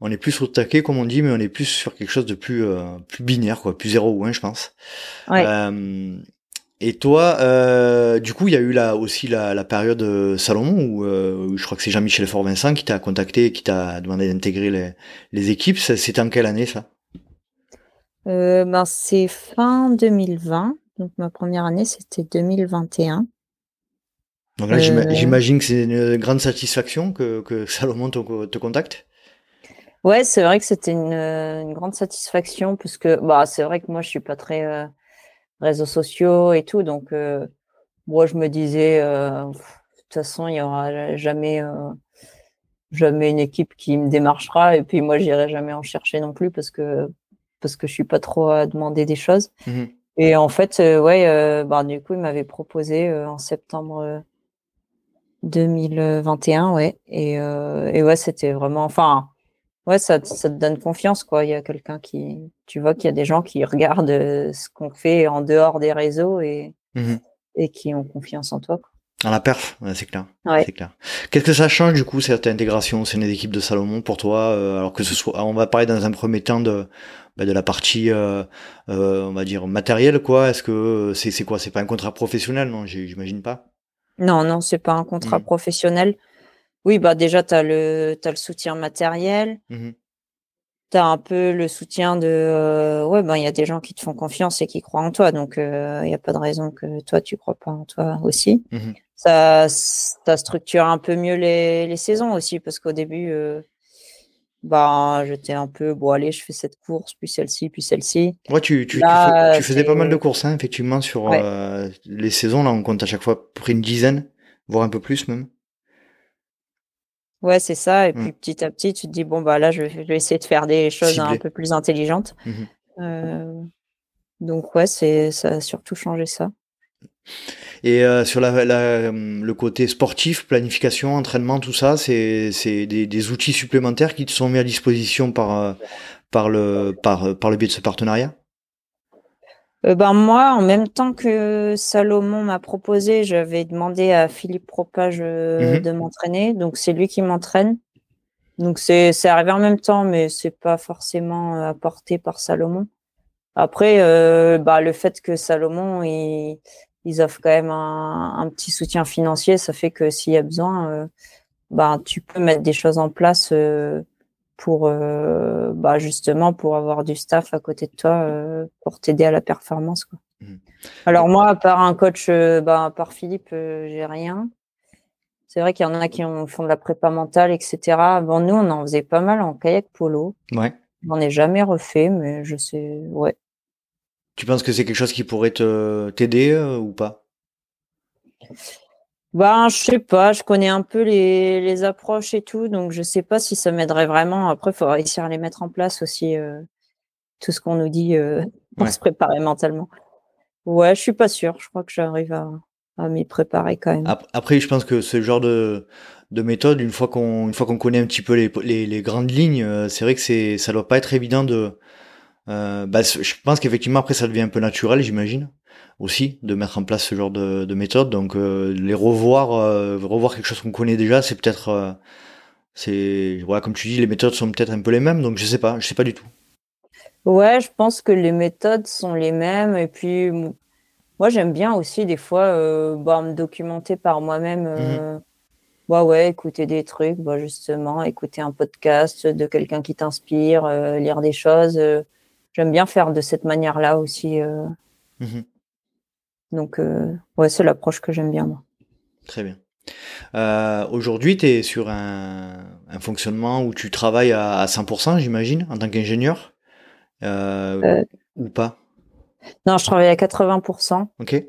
on est plus au taquet comme on dit, mais on est plus sur quelque chose de plus, euh, plus binaire, quoi, plus zéro ou un, je pense. Ouais. Euh, et toi, euh, du coup, il y a eu là aussi la, la période Salomon où, euh, je crois que c'est Jean-Michel Fort-Vincent qui t'a contacté qui t'a demandé d'intégrer les, les, équipes. C'était en quelle année ça? Euh, ben, C'est fin 2020. Donc ma première année, c'était 2021. Donc là, euh, j'imagine que c'est une grande satisfaction que, que Salomon te, te contacte. Ouais, c'est vrai que c'était une, une, grande satisfaction parce que bah, c'est vrai que moi, je suis pas très réseaux sociaux et tout. Donc, euh, moi, je me disais, euh, de toute façon, il y aura jamais, euh, jamais une équipe qui me démarchera. Et puis, moi, j'irai jamais en chercher non plus parce que, parce que je suis pas trop à demander des choses. Mmh et en fait, ouais, bah, du coup, il m'avait proposé en septembre 2021, ouais. Et, et ouais, c'était vraiment, enfin, ouais, ça, ça, te donne confiance, quoi. Il y a quelqu'un qui, tu vois qu'il y a des gens qui regardent euh, ce qu'on fait en dehors des réseaux et, mmh et qui ont confiance en toi. Quoi. En la perf, c'est clair. Ouais. C'est clair. Qu'est-ce que ça change du coup cette intégration c'est une équipe de Salomon pour toi euh, Alors que ce soit, on va parler dans un premier temps de bah, de la partie, euh, euh, on va dire matérielle quoi. Est-ce que c'est c'est quoi? C'est pas un contrat professionnel? Non J'imagine pas. Non non, c'est pas un contrat mmh. professionnel. Oui, bah déjà, tu as, le, as le soutien matériel. Mmh tu as un peu le soutien de. Euh, ouais, ben, il y a des gens qui te font confiance et qui croient en toi. Donc, il euh, n'y a pas de raison que toi, tu crois pas en toi aussi. Mmh ça, ça structure un peu mieux les, les saisons aussi, parce qu'au début, euh, bah, j'étais un peu, bon, allez, je fais cette course, puis celle-ci, puis celle-ci. Ouais, tu, tu, tu, faisais pas mal de courses, hein, effectivement, sur les saisons. Là, on compte à chaque fois près une dizaine, voire un peu plus même. Ouais, c'est ça. Et mmh. puis petit à petit, tu te dis bon bah là, je vais, essayer de faire des choses un peu plus intelligentes. Mmh euh, donc ouais, c'est ça a surtout changé ça. Et euh, sur la, la, le côté sportif, planification, entraînement, tout ça, c'est des, des outils supplémentaires qui te sont mis à disposition par euh, par le par par le biais de ce partenariat? Euh, ben moi, en même temps que Salomon m'a proposé, j'avais demandé à Philippe Propage mmh de m'entraîner. Donc c'est lui qui m'entraîne. Donc c'est arrivé en même temps, mais c'est pas forcément apporté par Salomon. Après, euh, bah, le fait que Salomon ils offrent quand même un, un, petit soutien financier, ça fait que s'il y a besoin, euh, bah, tu peux mettre des choses en place pour euh, bah justement pour avoir du staff à côté de toi euh, pour t'aider à la performance quoi. Mmh. Alors moi à part un coach euh, bah à part Philippe j'ai rien. C'est vrai qu'il y en a qui ont, font de la prépa mentale etc. Bon nous on en faisait pas mal en kayak polo. Ouais. J'en ai jamais refait mais je sais ouais. Tu penses que c'est quelque chose qui pourrait te t'aider ou pas? Ben, je sais pas, je connais un peu les, les approches et tout, donc je sais pas si ça m'aiderait vraiment. Après, il faut réussir à les mettre en place aussi, euh, tout ce qu'on nous dit euh, pour se préparer mentalement. Ouais, je suis pas sûre. Je crois que j'arrive à, à m'y préparer quand même. Après, je pense que ce genre de, de méthode, une fois qu'on une fois qu'on connaît un petit peu les, les, les grandes lignes, euh, c'est vrai que c'est ça doit pas être évident de bah, je pense qu'effectivement après ça devient un peu naturel, j'imagine aussi de mettre en place ce genre de, de méthode. Donc les revoir, revoir quelque chose qu'on connaît déjà, c'est peut-être, c'est voilà comme tu dis, les méthodes sont peut-être un peu les mêmes. Donc je sais pas, je sais pas du tout. Ouais, je pense que les méthodes sont les mêmes. Et puis, moi, j'aime bien aussi, des fois, euh, bah, me documenter par moi-même. Euh, mmh bah ouais, écouter des trucs, bah, justement, écouter un podcast de quelqu'un qui t'inspire, euh, lire des choses. J'aime bien faire de cette manière-là aussi. Mmh Donc, ouais, c'est l'approche que j'aime bien, moi. Très bien. Aujourd'hui, tu es sur un, fonctionnement où tu travailles à 100%, j'imagine, en tant qu'ingénieur euh, euh, ou pas? Non, je travaille à 80%. Ok.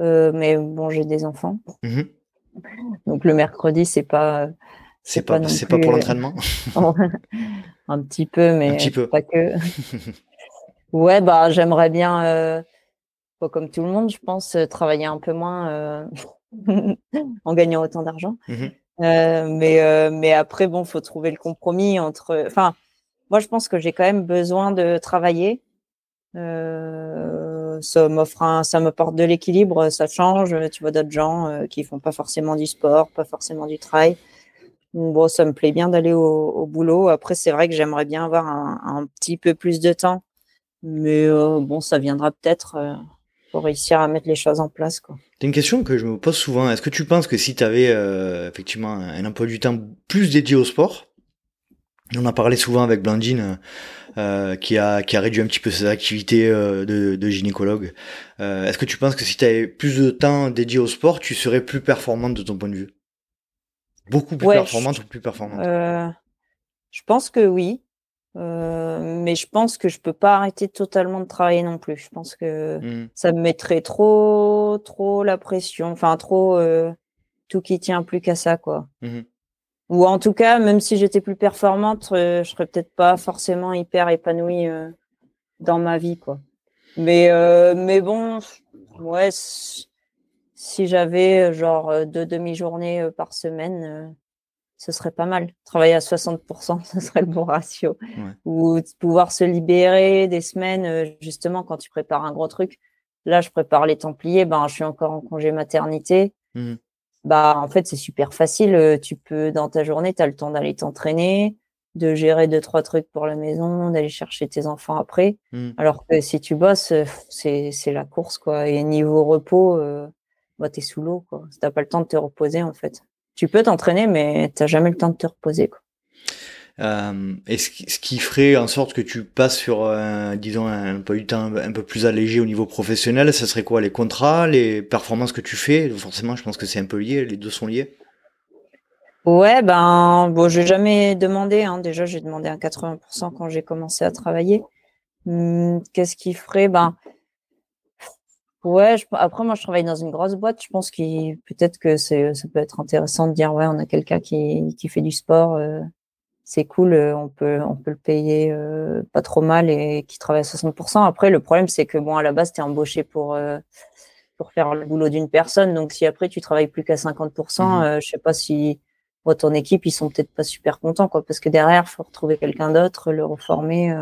Euh, mais bon, j'ai des enfants. Mmh Donc le mercredi, c'est pas. C'est pas, c'est pas, pour l'entraînement. un petit peu, mais pas que. ouais, bah j'aimerais bien, comme tout le monde, je pense, travailler un peu moins en gagnant autant d'argent. Mmh mais mais après, bon, faut trouver le compromis entre. Enfin, moi, je pense que j'ai quand même besoin de travailler. Euh, ça m'offre un, ça me porte de l'équilibre, ça change. Tu vois d'autres gens euh, qui font pas forcément du sport, pas forcément du travail. Bon, ça me plaît bien d'aller au, boulot. Après, c'est vrai que j'aimerais bien avoir un, petit peu plus de temps, mais euh, bon, ça viendra peut-être euh, pour réussir à mettre les choses en place. C'est une question que je me pose souvent. Est-ce que tu penses que si tu avais effectivement un emploi du temps plus dédié au sport, on a parlé souvent avec Blandine, euh, qui a qui a réduit un petit peu ses activités euh, de, de, gynécologue. Euh, Est-ce que tu penses que si tu avais plus de temps dédié au sport, tu serais plus performante de ton point de vue? Beaucoup plus performante ou plus performante euh, Je pense que oui, euh, mais je pense que je peux pas arrêter totalement de travailler non plus. Je pense que mmh. ça me mettrait trop trop la pression, enfin trop tout qui tient plus qu'à ça quoi. Mmh ou en tout cas, même si j'étais plus performante, euh, je serais peut-être pas forcément hyper épanouie euh, dans ma vie, quoi. Mais euh, mais bon, ouais, si j'avais genre deux demi-journées par semaine, ce serait pas mal. Travailler à 60%, ce serait le bon ratio. Ou pouvoir se libérer des semaines, justement, quand tu prépares un gros truc. Là, je prépare les Templiers, ben, je suis encore en congé maternité. Mmh bah en fait c'est super facile. Euh, tu peux dans ta journée, tu as le temps d'aller t'entraîner, de gérer deux trois trucs pour la maison, d'aller chercher tes enfants après. Mmh. Alors que si tu bosses, euh, c'est c'est la course quoi. Et niveau repos, euh, bah t'es sous l'eau quoi. T'as pas le temps de te reposer en fait. Tu peux t'entraîner, mais t'as jamais le temps de te reposer quoi. Euh, et ce qui, ferait en sorte que tu passes sur, un, disons, un peu du temps un peu plus allégé au niveau professionnel, ce serait quoi? Les contrats, les performances que tu fais? Forcément, je pense que c'est un peu lié, les deux sont liés. Ouais, ben, bon, j'ai jamais demandé. Hein. Déjà, j'ai demandé à 80% quand j'ai commencé à travailler. Hum, qu'est-ce qui ferait? Ben, ouais. après, moi, je travaille dans une grosse boîte. Je pense que peut-être que c'est, ça peut être intéressant de dire, ouais, on a quelqu'un qui, qui fait du sport. Euh, c'est cool, euh, on peut on peut le payer euh, pas trop mal et qui travaille à 60%. Après, le problème c'est que bon à la base tu es embauché pour pour faire le boulot d'une personne, donc si après tu travailles plus qu'à 50%, mmh je sais pas si ton équipe ils sont peut-être pas super contents quoi, parce que derrière faut retrouver quelqu'un d'autre, le reformer.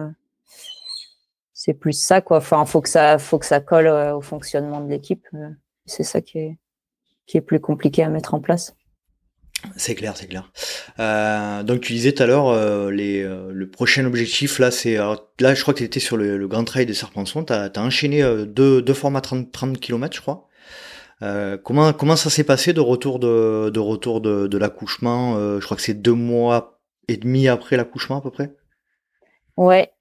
C'est plus ça quoi. Enfin faut que ça faut que ça colle au fonctionnement de l'équipe. c'est ça qui est qui est plus compliqué à mettre en place. C'est clair, c'est clair. Euh, donc tu disais tout à l'heure, euh, les, euh, le prochain objectif là, c'est là, je crois que tu étais sur le, Grand Trail des Serpentons. Tu as, enchaîné deux, deux formats 30, 30 km, je crois. comment comment ça s'est passé de retour de, de retour de, de l'accouchement Je crois que c'est deux mois et demi après l'accouchement à peu près? Ouais.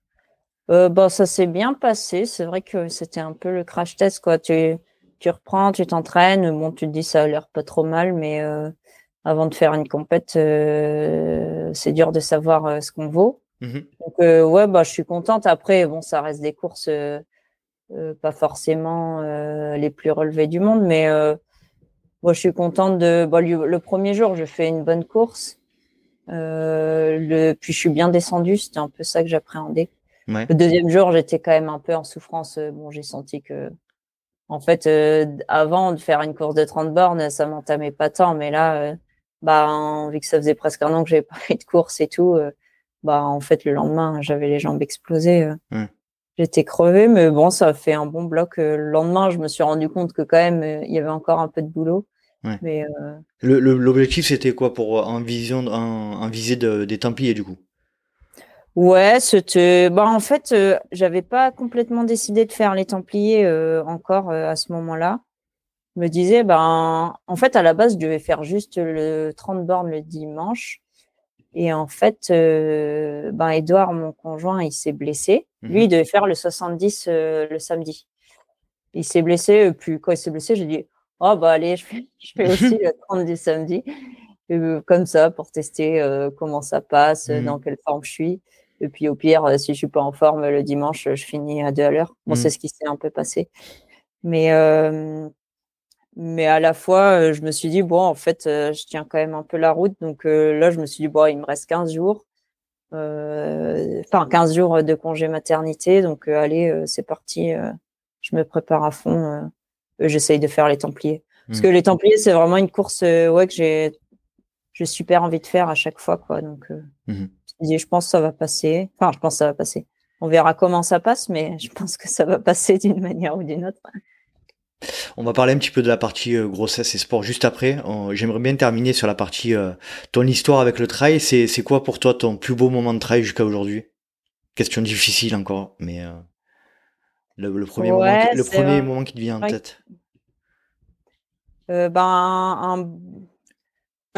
Bon, ça s'est bien passé. C'est vrai que c'était un peu le crash test quoi. Tu tu reprends, tu t'entraînes. Bon, tu te dis ça a l'air pas trop mal, mais avant de faire une compète, euh, c'est dur de savoir euh, ce qu'on vaut. Mmh Donc euh, ouais, bah je suis contente. Après, bon, ça reste des courses pas forcément les plus relevées du monde, mais moi je suis contente de. Bah, le, premier jour, je fais une bonne course. le, puis je suis bien descendue, c'était un peu ça que j'appréhendais. Le deuxième jour, j'étais quand même un peu en souffrance. Bon, j'ai senti que en fait, avant de faire une course de 30 bornes, ça m'entamait pas tant, mais là, bah, vu que ça faisait presque un an que j'avais pas fait de course et tout, euh, bah en fait le lendemain j'avais les jambes explosées. J'étais crevée, mais bon, ça a fait un bon bloc. Le lendemain, je me suis rendu compte que quand même, il y avait encore un peu de boulot. Mais l'objectif, c'était quoi pour en vision, visée des Templiers du coup? Ouais, c'était. Bah, en fait, euh, j'avais pas complètement décidé de faire les Templiers euh, encore euh, à ce moment-là. Je me disais, ben, en fait, à la base, je devais faire juste le 30 bornes le dimanche. Et en fait, ben, Edouard, mon conjoint, il s'est blessé. Lui, il mhm. devait faire le 70 le samedi. Il s'est blessé. Puis quand il s'est blessé, j'ai dit, oh, bah, allez, je fais, je fais aussi le 30 du samedi. comme ça, pour tester comment ça passe, mhm. dans quelle forme je suis. Et puis au pire, euh, si je suis pas en forme le dimanche, je finis à deux à l'heure. Bon, c'est mmh. ce qui s'est un peu passé. Mais, mais à la fois, euh, je me suis dit, bon, en fait, euh, je tiens quand même un peu la route. Donc là, je me suis dit, bon, il me reste 15 jours. Enfin, 15 jours de congé maternité. Donc allez, c'est parti. je me prépare à fond. J'essaye de faire les Templiers. Parce que mmh. les Templiers, c'est vraiment une course ouais, que j'ai j'ai super envie de faire à chaque fois. Quoi. Donc, mmh je pense que ça va passer. Enfin, je pense que ça va passer. On verra comment ça passe, mais je pense que ça va passer d'une manière ou d'une autre. On va parler un petit peu de la partie euh, grossesse et sport juste après. J'aimerais bien terminer sur la partie euh, ton histoire avec le trail. C'est quoi pour toi ton plus beau moment de trail jusqu'à aujourd'hui? Question difficile encore, mais euh, le, premier, moment, qui, le premier moment qui te vient en tête? ben, un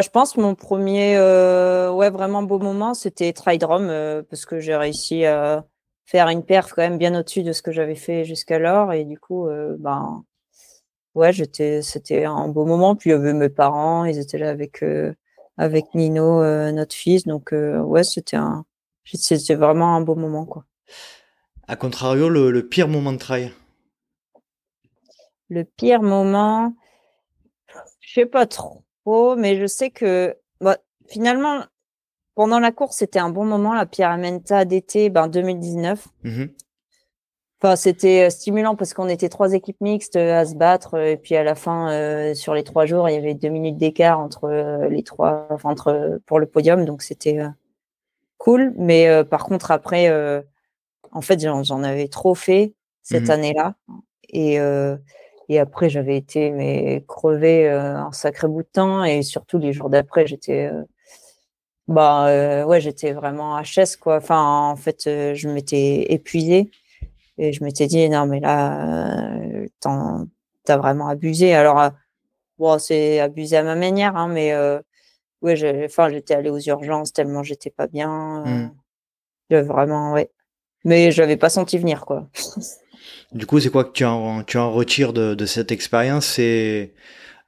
je pense mon premier euh, ouais vraiment beau moment c'était Tridrom euh, parce que j'ai réussi à faire une perf quand même bien au-dessus de ce que j'avais fait jusqu'alors et du coup euh, ben ouais j'étais c'était un beau moment puis il y avait mes parents ils étaient là avec avec Nino notre fils donc ouais c'était un c'était vraiment un beau moment quoi. À contrario le, le pire moment de trail. Le pire moment je sais pas trop mais je sais que bah, finalement, pendant la course, c'était un bon moment, la Pyramenta d'été ben, 2019. Mmh enfin, c'était euh, stimulant parce qu'on était trois équipes mixtes euh, à se battre. Euh, et puis à la fin, sur les trois jours, il y avait deux minutes d'écart entre les trois, enfin, entre, pour le podium. Donc c'était cool. Mais par contre, après, en fait, j'en avais trop fait cette mmh année-là. Et et après, j'avais été mais crevée euh, un sacré bout de temps. Et surtout, les jours d'après, j'étais euh, bah euh, ouais, j'étais vraiment HS quoi. Enfin, en fait, je m'étais épuisée et je m'étais dit non mais là, t'as vraiment abusé. Alors bon, c'est abusé à ma manière, hein, mais ouais, enfin, j'étais allée aux urgences tellement j'étais pas bien. Mmh. Vraiment, ouais. Mais je l'avais pas senti venir quoi. Du coup, c'est quoi que tu en, tu retires de, cette expérience euh,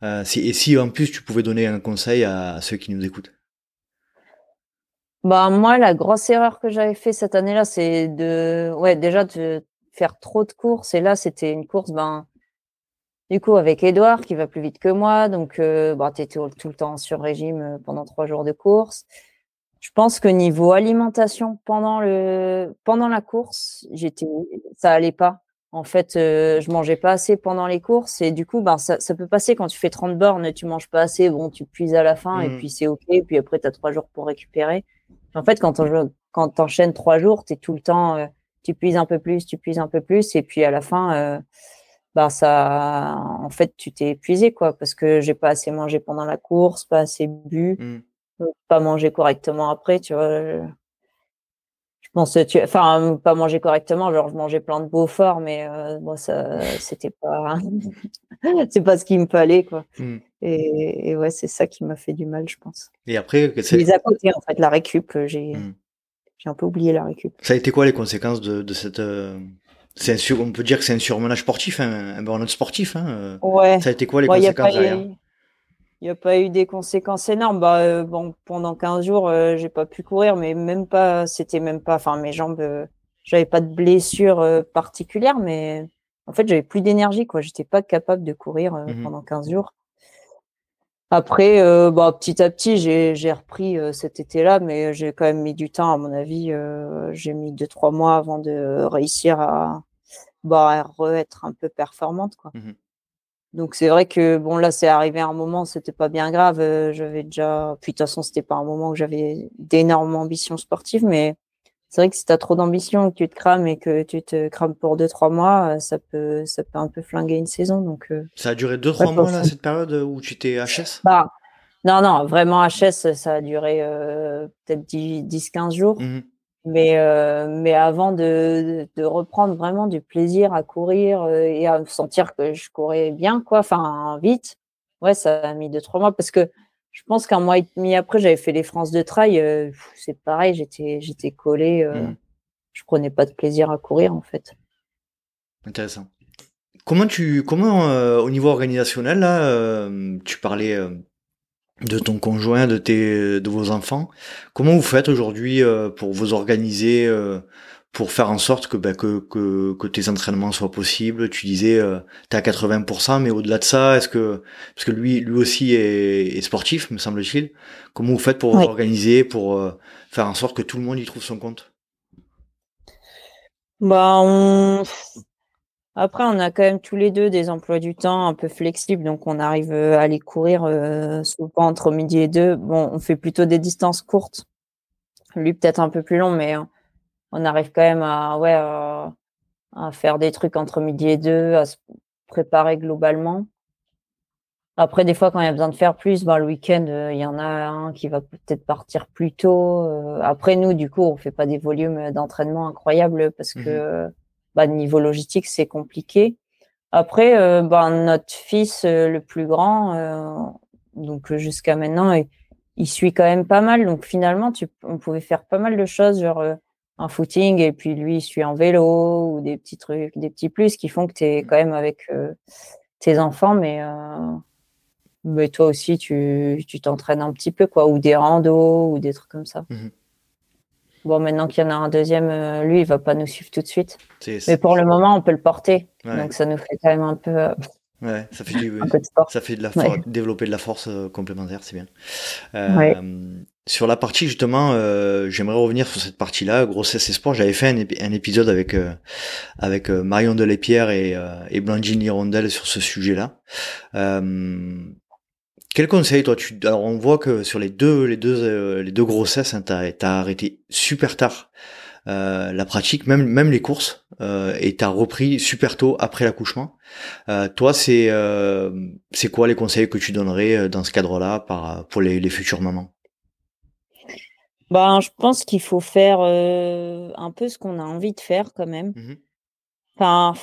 Et si en plus tu pouvais donner un conseil à, ceux qui nous écoutent? Bah moi, la grosse erreur que j'avais fait cette année-là, c'est de, ouais, déjà de faire trop de courses. Et là, c'était une course, ben, du coup, avec Edouard qui va plus vite que moi, donc, euh, bah, tu étais tout, le temps sur régime euh, pendant trois jours de course. Je pense que niveau alimentation pendant pendant la course, j'étais ça allait pas. En fait, euh, je mangeais pas assez pendant les courses et du coup, ben, ça, ça, peut passer quand tu fais 30 bornes, tu manges pas assez, bon, tu puises à la fin et mmh. puis c'est ok, puis après tu as trois jours pour récupérer. En fait, quand on quand t'enchaînes trois jours, tu es tout le temps, euh, tu puises un peu plus, tu puises un peu plus et puis à la fin, euh, ben, ça, en fait, tu t'es épuisé quoi, parce que j'ai pas assez mangé pendant la course, pas assez bu, mmh. pas mangé correctement après, tu vois enfin, pas manger correctement, genre je mangeais plein de Beaufort, mais euh, moi ça, c'était pas, c'est pas ce qu'il me fallait quoi. Hmm. Et, ouais, c'est ça qui m'a fait du mal, je pense. Et après, les à côté en fait, la récup, euh, j'ai, hmm. j'ai un peu oublié la récup. Ça a été quoi les conséquences de, de cette, euh, c'est un sur... on peut dire que c'est un surmenage sportif, hein, un burn sportif. Hein, ouais. Ça a été quoi les conséquences derrière? Il n'y a pas eu des conséquences énormes. Bah, euh, bon, pendant 15 jours, euh, j'ai pas pu courir, mais même pas, c'était même pas, enfin, mes jambes, euh, j'avais pas de blessure euh, particulière, mais en fait, j'avais plus d'énergie, quoi. J'étais pas capable de courir mmh pendant 15 jours. Après, bah, petit à petit, j'ai repris cet été-là, mais j'ai quand même mis du temps, à mon avis. j'ai mis deux, trois mois avant de réussir à, bah, être un peu performante, quoi. Mmh Donc c'est vrai que bon là c'est arrivé à un moment, c'était pas bien grave. j'avais déjà, puis de toute façon c'était pas un moment où j'avais d'énormes ambitions sportives, mais c'est vrai que si tu as trop d'ambition, que tu te crames et que tu te crames pour deux trois mois, ça peut ça peut un peu flinguer une saison. Donc ça a duré deux trois mois là, cette période où tu étais HS? Bah non non vraiment HS ça a duré peut-être 10 15 jours. Mmh mais, euh, mais avant de, de, reprendre vraiment du plaisir à courir euh, et à me sentir que je courais bien, quoi, enfin vite, ouais, ça a mis deux, trois mois parce que je pense qu'un mois et demi après, j'avais fait les France de trail. Euh, c'est pareil, j'étais, j'étais collé. Mmh. Je prenais pas de plaisir à courir, en fait. Intéressant. Comment tu, comment au niveau organisationnel là, tu parlais de ton conjoint, de tes, de vos enfants. Comment vous faites aujourd'hui euh, pour vous organiser, euh, pour faire en sorte que, bah, que, que, que, tes entraînements soient possibles? Tu disais, tu à 80%, mais au-delà de ça, est-ce que, parce que lui, lui aussi est, sportif, me semble-t-il. Comment vous faites pour vous organiser, pour euh, faire en sorte que tout le monde y trouve son compte? Bah, on, après, on a quand même tous les deux des emplois du temps un peu flexibles, donc on arrive euh, à aller courir euh, souvent entre midi et deux. Bon, on fait plutôt des distances courtes. Lui, peut-être un peu plus long, mais on arrive quand même à, ouais, à, faire des trucs entre midi et deux, à se préparer globalement. Après, des fois, quand il y a besoin de faire plus, ben, le week-end, euh, il y en a un qui va peut-être partir plus tôt. après, nous, du coup, on fait pas des volumes d'entraînement incroyables parce mmh que bah, niveau logistique, c'est compliqué. Après, euh, bah, notre fils euh, le plus grand, euh, donc jusqu'à maintenant, il, suit quand même pas mal. Donc finalement, tu, on pouvait faire pas mal de choses, genre un footing, et puis lui, il suit en vélo ou des petits trucs, des petits plus qui font que tu es quand même avec tes enfants, mais mais toi aussi, tu t'entraînes un petit peu, quoi, ou des randos ou des trucs comme ça. Mmh Bon, maintenant qu'il y en a un deuxième, euh, lui, il va pas nous suivre tout de suite. Mais pour le moment, on peut le porter. Donc ça nous fait quand même un peu. Euh, ouais, ça fait du, ça fait de la force, développer de la force euh, complémentaire, c'est bien. Sur la partie justement, j'aimerais revenir sur cette partie-là, grossesse et sport. J'avais fait un, épisode avec avec Marion Delépierre et, et Blandine Hirondelle sur ce sujet-là. Quel conseil, toi tu... Alors, on voit que sur les deux, les deux, euh, les deux grossesses, hein, t'as as arrêté super tard euh, la pratique, même, même les courses, euh, et t'as repris super tôt après l'accouchement. Euh, toi, c'est c'est quoi les conseils que tu donnerais dans ce cadre-là par pour les, les futures mamans? Ben, je pense qu'il faut faire un peu ce qu'on a envie de faire quand même. Mmh enfin,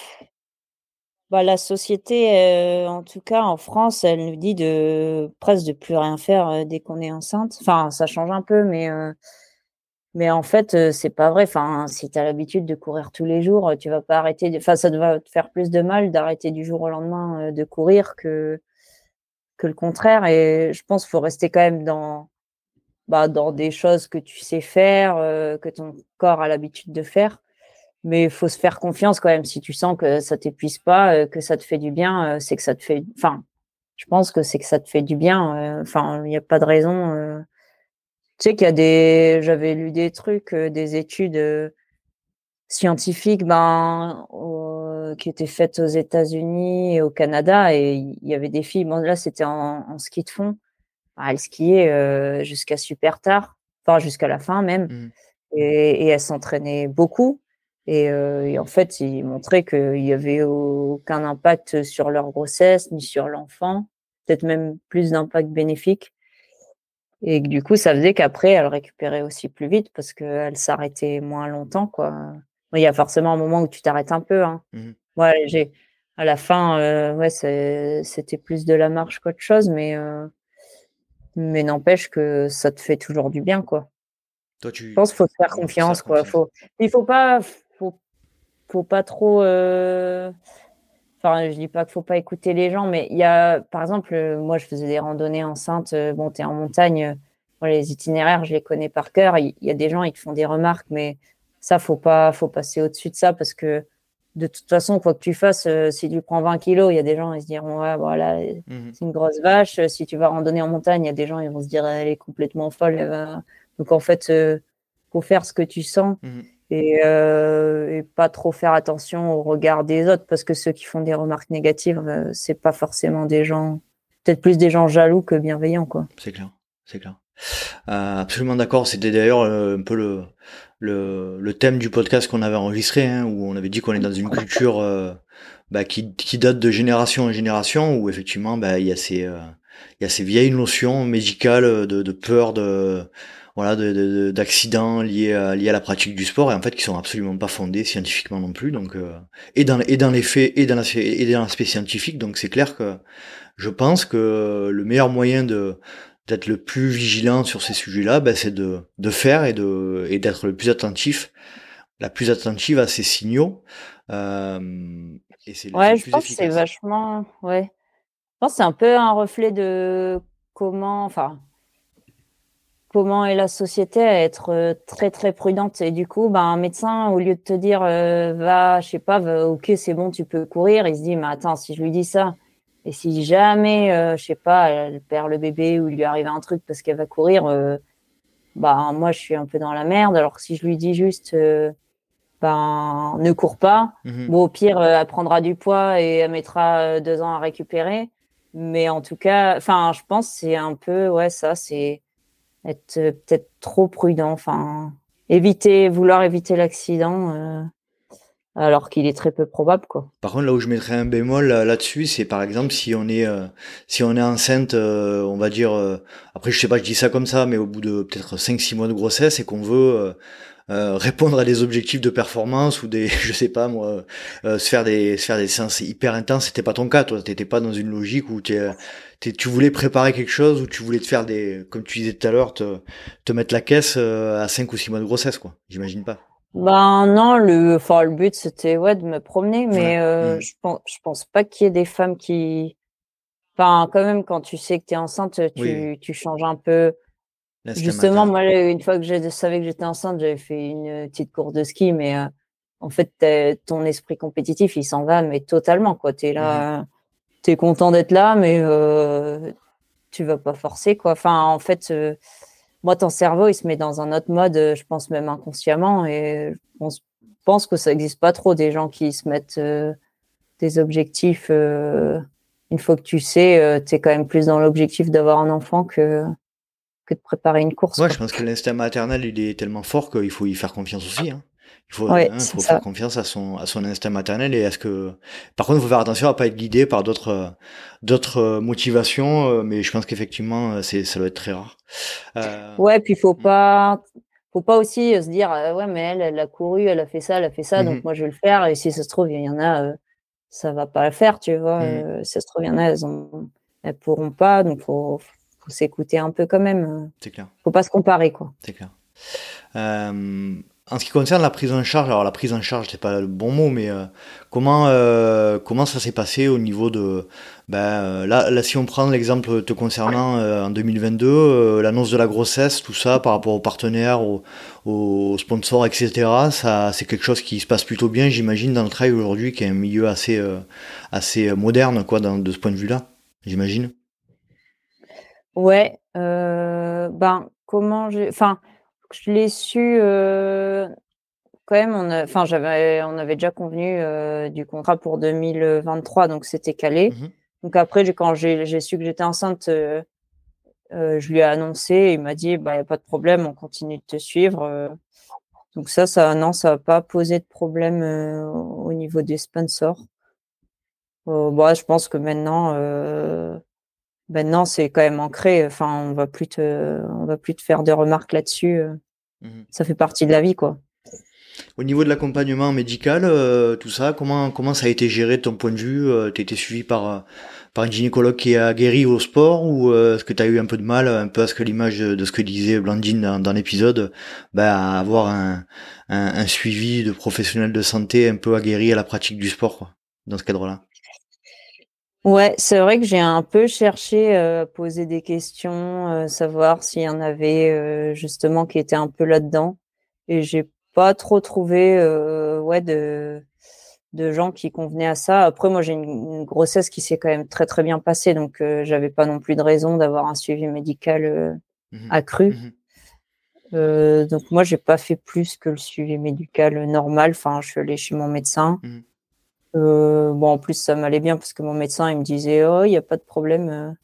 bah, la société, euh, en tout cas en France, elle nous dit de presque de plus rien faire euh, dès qu'on est enceinte. Enfin, ça change un peu, mais euh, mais en fait, c'est pas vrai. Enfin, si tu as l'habitude de courir tous les jours, tu vas pas arrêter. Enfin, ça va te faire plus de mal d'arrêter du jour au lendemain de courir que que le contraire. Et je pense qu'il faut rester quand même dans bah, dans des choses que tu sais faire, que ton corps a l'habitude de faire mais il faut se faire confiance quand même. Si tu sens que ça t'épuise pas, euh, que ça te fait du bien, euh, c'est que ça te fait. Enfin, je pense que c'est que ça te fait du bien. Euh, enfin, il n'y a pas de raison. Tu sais qu'il y a des. J'avais lu des trucs, des études scientifiques, ben, qui étaient faites aux États-Unis et au Canada, et il y avait des filles. Bon, là, c'était en, ski de fond. elles skiaient jusqu'à super tard, enfin jusqu'à la fin même, mmh. et, et elles s'entraînaient beaucoup. Euh, et, en fait, ils montraient qu'il n'y avait aucun impact sur leur grossesse ni sur l'enfant, peut-être même plus d'impact bénéfique. Et du coup, ça faisait qu'après, elles récupéraient aussi plus vite parce qu'elles s'arrêtaient moins longtemps. Quoi. Il y a forcément un moment où tu t'arrêtes un peu. Hein. Mmh j'ai, à la fin, euh, ouais, c'était plus de la marche qu'autre chose, mais, euh, mais n'empêche que ça te fait toujours du bien. Quoi. Toi, tu... Je pense qu'il faut se faire confiance. Quoi. Faut... Il faut pas faut pas trop. Euh, enfin, je dis pas qu'il faut pas écouter les gens, mais il y a, par exemple, euh, moi, je faisais des randonnées enceintes. Euh, bon, tu es en montagne, les itinéraires, je les connais par cœur. Il y, a des gens, ils te font des remarques, mais ça, faut pas, faut passer au-dessus de ça parce que de toute façon, quoi que tu fasses, si tu prends 20 kilos, il y a des gens, ils se diront, ouais, voilà, mmh c'est une grosse vache. Si tu vas randonner en montagne, il y a des gens, ils vont se dire, elle est complètement folle. Donc, en fait, faut faire ce que tu sens. Mmh et, et, pas trop faire attention au regard des autres parce que ceux qui font des remarques négatives, c'est pas forcément des gens, peut-être plus des gens jaloux que bienveillants, quoi. C'est clair, c'est clair. Euh, absolument d'accord. C'était d'ailleurs un peu le, le, thème du podcast qu'on avait enregistré, hein, où on avait dit qu'on est dans une culture euh, bah, qui, qui, date de génération en génération, où effectivement bah, il y a ces euh, il y a ces vieilles notions médicales de peur de voilà d'accidents de, liés à, liés à la pratique du sport et en fait qui sont absolument pas fondées scientifiquement non plus donc euh, et dans et dans les faits et dans l'aspect et dans l'aspect scientifique donc c'est clair que je pense que le meilleur moyen de d'être le plus vigilant sur ces sujets-là, ben, c'est de, de faire et de et d'être le plus attentif, la plus attentive à ces signaux. Euh, et c'est ouais, je pense que c'est vachement, ouais. Je pense c'est un peu un reflet de comment, enfin, comment est la société à être euh, très très prudente. Et du coup, ben, un médecin, au lieu de te dire euh, va, je sais pas, va, ok, c'est bon, tu peux courir, il se dit mais attends, si je lui dis ça, et si jamais, euh, je sais pas, elle perd le bébé ou il lui arrive un truc parce qu'elle va courir, euh, bah moi je suis un peu dans la merde. Alors que si je lui dis juste, ben ne cours pas, mhm. bon au pire elle prendra du poids et elle mettra deux ans à récupérer. Mais en tout cas, enfin je pense c'est un peu ouais ça, c'est être peut-être trop prudent, enfin éviter, vouloir éviter l'accident alors qu'il est très peu probable quoi. Par contre là où je mettrais un bémol là-dessus c'est par exemple si on est euh, si on est enceinte euh, on va dire euh, après je sais pas je dis ça comme ça mais au bout de peut-être 5 6 mois de grossesse et qu'on veut répondre à des objectifs de performance ou des je sais pas moi se faire des se faire des séances hyper intenses c'était pas ton cas toi t'étais pas dans une logique où tu tu voulais préparer quelque chose ou tu voulais te faire des comme tu disais tout à l'heure te, te mettre la caisse à 5 ou 6 mois de grossesse quoi j'imagine pas ben non, le, enfin, le but c'était ouais de me promener, mais euh, mmh. je pense, je pense pas qu'il y ait des femmes qui, enfin quand même quand tu sais que tu es enceinte, tu, tu changes un peu. Justement, moi une fois que je savais que j'étais enceinte, j'avais fait une petite course de ski, mais euh, en fait ton esprit compétitif il s'en va mais totalement quoi. T'es là, mmh. t'es content d'être là, mais euh, tu vas pas forcer quoi. Enfin en fait moi, ton cerveau, il se met dans un autre mode, euh, je pense même inconsciemment, et on pense que ça n'existe pas trop des gens qui se mettent euh, des objectifs. Euh, une fois que tu sais, tu es quand même plus dans l'objectif d'avoir un enfant que, que de préparer une course. Ouais, je pense que l'instinct maternel, il est tellement fort qu'il faut y faire confiance aussi. Hein. Il faut, hein, faut faire confiance à son, à son instinct maternel et à ce que. Par contre, il faut faire attention à pas être guidé par d'autres, d'autres motivations, euh, mais je pense qu'effectivement, euh, c'est, ça doit être très rare. Euh... Ouais, puis faut mm. pas, faut pas aussi se dire, euh, ouais, mais elle, elle a couru, elle a fait ça, elle a fait ça, donc mm-hmm. moi je vais le faire. Et si ça se trouve, il y en a, ça va pas le faire, tu vois. Mm-hmm. si ça se trouve, il y en a, elles, ont, elles pourront pas, donc faut, faut s'écouter un peu quand même. C'est clair. Faut pas se comparer, quoi. C'est clair. Euh, en ce qui concerne la prise en charge, alors la prise en charge, c'est pas le bon mot, mais euh, comment euh, comment ça s'est passé au niveau de ben euh, là, là si on prend l'exemple te concernant en 2022, l'annonce de la grossesse, tout ça par rapport aux partenaires, aux, sponsors, etc. Ça c'est quelque chose qui se passe plutôt bien, j'imagine, dans le travail aujourd'hui, qui est un milieu assez assez moderne quoi, de ce point de vue-là, j'imagine. Ouais, ben comment j'ai, enfin je l'ai su euh, quand même. On enfin, j'avais, on avait déjà convenu euh, du contrat pour 2023, donc c'était calé. Mmh donc après, quand j'ai su que j'étais enceinte, euh, je lui ai annoncé. il m'a dit, bah, y a pas de problème, on continue de te suivre. donc ça, ça, non, ça va pas poser de problème au niveau des sponsors. Bah, je pense que maintenant Maintenant, c'est quand même ancré. Enfin, on va plus te, on va plus te faire de remarques là-dessus. Euh. Mmh ça fait partie de la vie, quoi. Au niveau de l'accompagnement médical, euh, tout ça, comment comment ça a été géré de ton point de vue euh, Tu été suivi par par un gynécologue qui a guéri au sport ou est-ce que tu as eu un peu de mal, un peu à ce que l'image de ce que disait Blandine dans, l'épisode, bah, à avoir un, un, suivi de professionnels de santé un peu aguerri à la pratique du sport, quoi, dans ce cadre-là? Ouais, c'est vrai que j'ai un peu cherché euh, à poser des questions, euh, savoir s'il y en avait euh, justement qui étaient un peu là-dedans, et j'ai pas trop trouvé ouais de de gens qui convenaient à ça. Après, moi, j'ai une, grossesse qui s'est quand même très très bien passée, donc j'avais pas non plus de raison d'avoir un suivi médical mmh accru. donc moi, j'ai pas fait plus que le suivi médical normal. Enfin, je suis allée chez mon médecin. Mmh. Bon, en plus, ça m'allait bien parce que mon médecin, il me disait, oh, il n'y a pas de problème,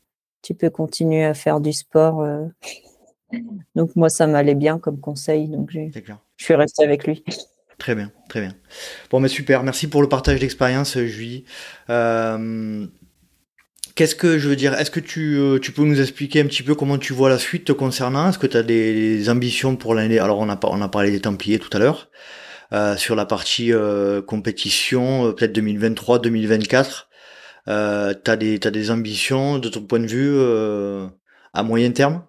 tu peux continuer à faire du sport. donc moi, ça m'allait bien comme conseil. Donc je suis restée avec lui. Très bien, très bien. Bon, mais super. Merci pour le partage d'expérience, Julie. Euh, qu'est-ce que je veux dire? Est-ce que tu, euh, tu, peux nous expliquer un petit peu comment tu vois la suite te concernant? Est-ce que tu as des, ambitions pour l'année? Alors, on a, on a parlé des Templiers tout à l'heure. Euh, sur la partie compétition, peut-être 2023-2024. Euh, tu as, as, des ambitions de ton point de vue à moyen terme?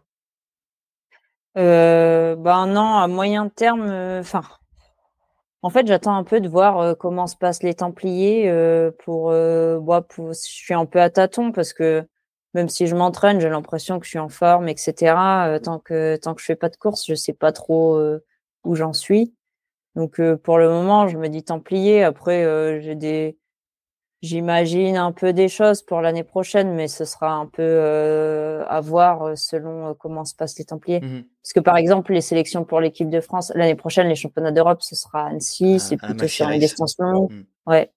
Ben non, à moyen terme, enfin en fait, j'attends un peu de voir euh, comment se passent les Templiers euh, pour, euh, pour, je suis un peu à tâtons parce que même si je m'entraîne, j'ai l'impression que je suis en forme, etc. tant que tant que je fais pas de course, je sais pas trop où j'en suis. Donc pour le moment, je me dis Templiers. Après, j'ai des J'imagine un peu des choses pour l'année prochaine, mais ce sera un peu euh, à voir euh, selon euh, comment se passent les Templiers. Mmh Parce que par exemple, les sélections pour l'équipe de France l'année prochaine, les championnats d'Europe, ce sera Annecy, c'est plutôt sur une distance longue. Mmh. Ouais.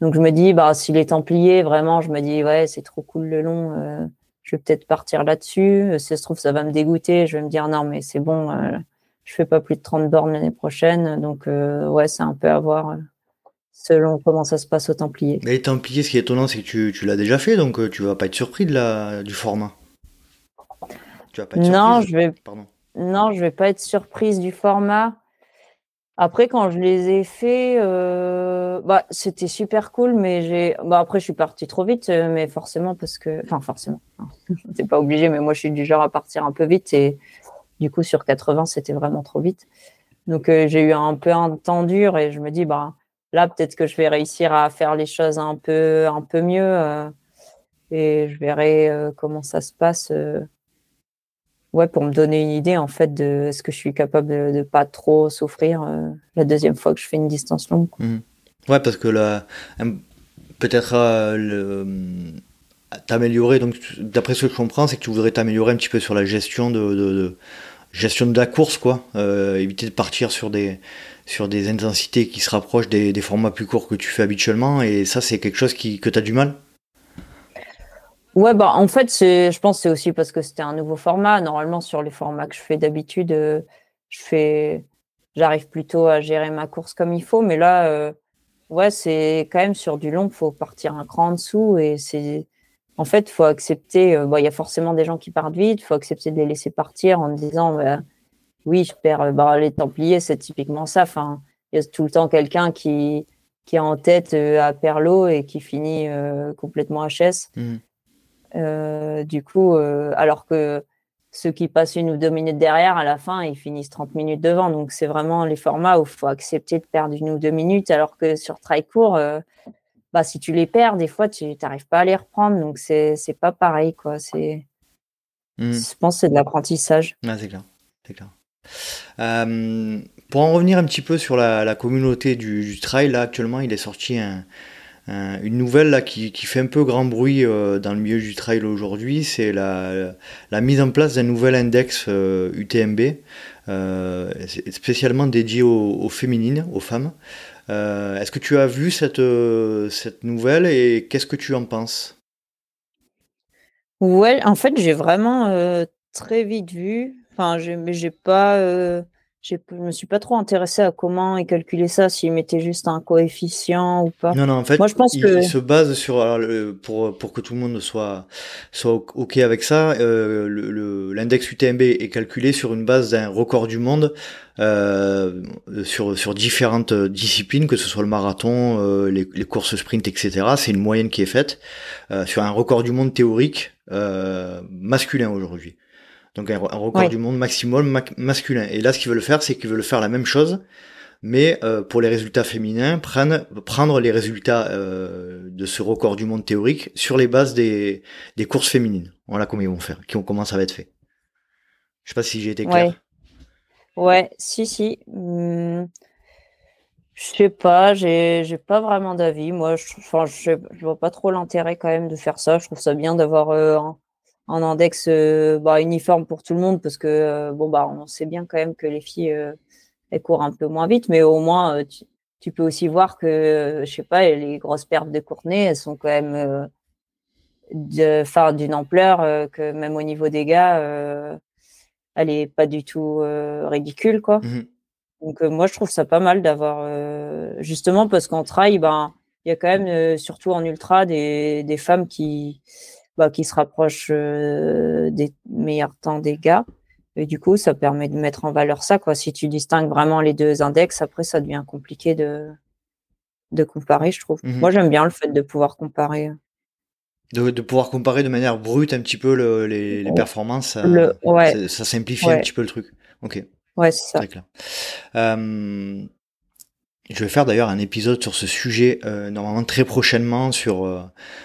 Donc je me dis, bah si les Templiers, vraiment, je me dis ouais, c'est trop cool le long. Euh, je vais peut-être partir là-dessus. Si ça se trouve, ça va me dégoûter. Je vais me dire non, mais c'est bon, je fais pas plus de 30 bornes l'année prochaine. Donc ouais, c'est un peu à voir selon comment ça se passe au Templiers. Mais les Templiers, ce qui est étonnant, c'est que tu, tu l'as déjà fait, donc euh, tu vas pas être surpris de la, du format. Tu vas pas être non, je vais. Non, je vais pas être surprise du format. Après, quand je les ai faits, euh, bah, c'était super cool, mais j'ai. Bah, après, je suis partie trop vite, euh, mais forcément parce que, enfin, forcément, c'est pas obligé, mais moi, je suis du genre à partir un peu vite et du coup, sur 80, c'était vraiment trop vite. Donc, j'ai eu un peu un temps dur et je me dis, bah, là, peut-être que je vais réussir à faire les choses un peu, un peu mieux euh, et je verrai euh, comment ça se passe. Euh, ouais, pour me donner une idée en fait de ce que je suis capable de, ne pas trop souffrir la deuxième fois que je fais une distance longue. Mmh. Ouais, parce que là, peut-être t'améliorer. Donc, d'après ce que je comprends, c'est que tu voudrais t'améliorer un petit peu sur la gestion de, gestion de la course, quoi. éviter de partir sur des sur des intensités qui se rapprochent des, formats plus courts que tu fais habituellement. Et ça, c'est quelque chose qui, que tu as du mal? Ouais, bah en fait, je pense c'est aussi parce que c'était un nouveau format. Normalement, sur les formats que je fais d'habitude, euh, je fais, j'arrive plutôt à gérer ma course comme il faut. Mais là, euh, ouais, c'est quand même sur du long, il faut partir un cran en dessous. Et c'est, en fait, il faut accepter. Euh, il y a forcément des gens qui partent vite. Il faut accepter de les laisser partir en disant, bah, oui, je perds bah, les Templiers, c'est typiquement ça. Enfin, il y a tout le temps quelqu'un qui, qui est en tête euh, à Perlo et qui finit euh, complètement HS. Mmh. du coup, alors que ceux qui passent une ou deux minutes derrière, à la fin, ils finissent 30 minutes devant. Donc, c'est vraiment les formats où il faut accepter de perdre une ou deux minutes, alors que sur trail court, bah, si tu les perds, des fois, tu n'arrives pas à les reprendre. Donc, c'est n'est pas pareil. Quoi. C'est, mmh. Je pense que c'est de l'apprentissage. Ah, c'est clair. C'est clair. Euh, pour en revenir un petit peu sur la, communauté du, trail, là actuellement il est sorti une nouvelle là, qui, fait un peu grand bruit euh, dans le milieu du trail aujourd'hui, c'est la, mise en place d'un nouvel index UTMB, euh, spécialement dédié aux, féminines, aux femmes. Est-ce que tu as vu cette, cette nouvelle et qu'est-ce que tu en penses? Ouais, en fait j'ai vraiment très vite vu. Enfin, j'ai pas, euh, je me suis pas trop intéressé à comment ils calculaient ça, s'ils mettaient juste un coefficient ou pas. Non, non, en fait, Moi, je pense que... se base sur, pour, pour que tout le monde soit, soit OK avec ça, euh, l'index UTMB est calculé sur une base d'un record du monde euh, sur, sur différentes disciplines, que ce soit le marathon, euh, les, les, courses sprint, etc. C'est une moyenne qui est faite euh, sur un record du monde théorique euh, masculin aujourd'hui. Donc un, record du monde maximum masculin. Et là, ce qu'ils veulent faire, c'est qu'ils veulent faire la même chose, mais euh, pour les résultats féminins, prendre, prendre les résultats euh, de ce record du monde théorique sur les bases des, des courses féminines. Voilà comment ils vont faire, qui ont comment ça va être fait. Je sais pas si j'ai été clair. Ouais, si, si. Hmm. Je sais pas, j'ai, j'ai pas vraiment d'avis. Moi, je, enfin, je, je vois pas trop l'intérêt quand même de faire ça. Je trouve ça bien d'avoir euh, un index bah, uniforme pour tout le monde parce que bon bah on sait bien quand même que les filles elles courent un peu moins vite, mais au moins tu, peux aussi voir que je sais pas les grosses pertes de Courtenay elles sont quand même de d'une ampleur que même au niveau des gars elle est pas du tout ridicule quoi. Mmh Donc moi je trouve ça pas mal d'avoir justement parce qu'en trail ben il y a quand même surtout en ultra des, des femmes qui bah, qui se rapprochent des meilleurs temps des gars. Et du coup, ça permet de mettre en valeur ça. Quoi. Si tu distingues vraiment les deux index, après, ça devient compliqué de, de comparer, je trouve. Mmh moi, j'aime bien le fait de pouvoir comparer. De, de, pouvoir comparer de manière brute un petit peu le, les, les, performances, ça, le, ouais. ça, simplifie un petit peu le truc. Ok. Ouais, c'est ça. Très clair. Euh, je vais faire d'ailleurs un épisode sur ce sujet euh, normalement très prochainement sur euh,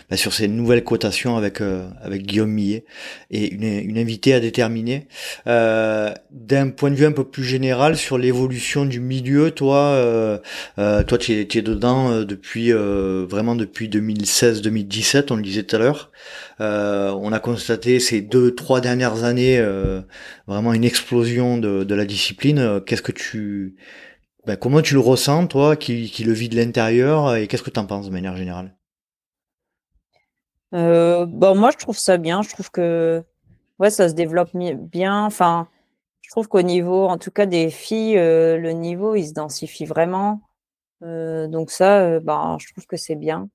bah, sur ces nouvelles cotations avec euh, avec Guillaume Millet et une, une invitée à déterminer d'un point de vue un peu plus général sur l'évolution du milieu. Toi, toi tu es, es, dedans depuis vraiment depuis 2016-2017, on le disait tout à l'heure. on a constaté ces deux trois dernières années vraiment une explosion de, de la discipline. Qu'est-ce que tu ben, comment tu le ressens, toi, qui, qui le vis de l'intérieur, et qu'est-ce que tu en penses de manière générale? Euh, bon, moi, je trouve ça bien. Je trouve que ouais, ça se développe bien. Enfin, je trouve qu'au niveau, en tout cas des filles, euh, le niveau, il se densifie vraiment. Euh, donc ça, euh, ben, je trouve que c'est bien.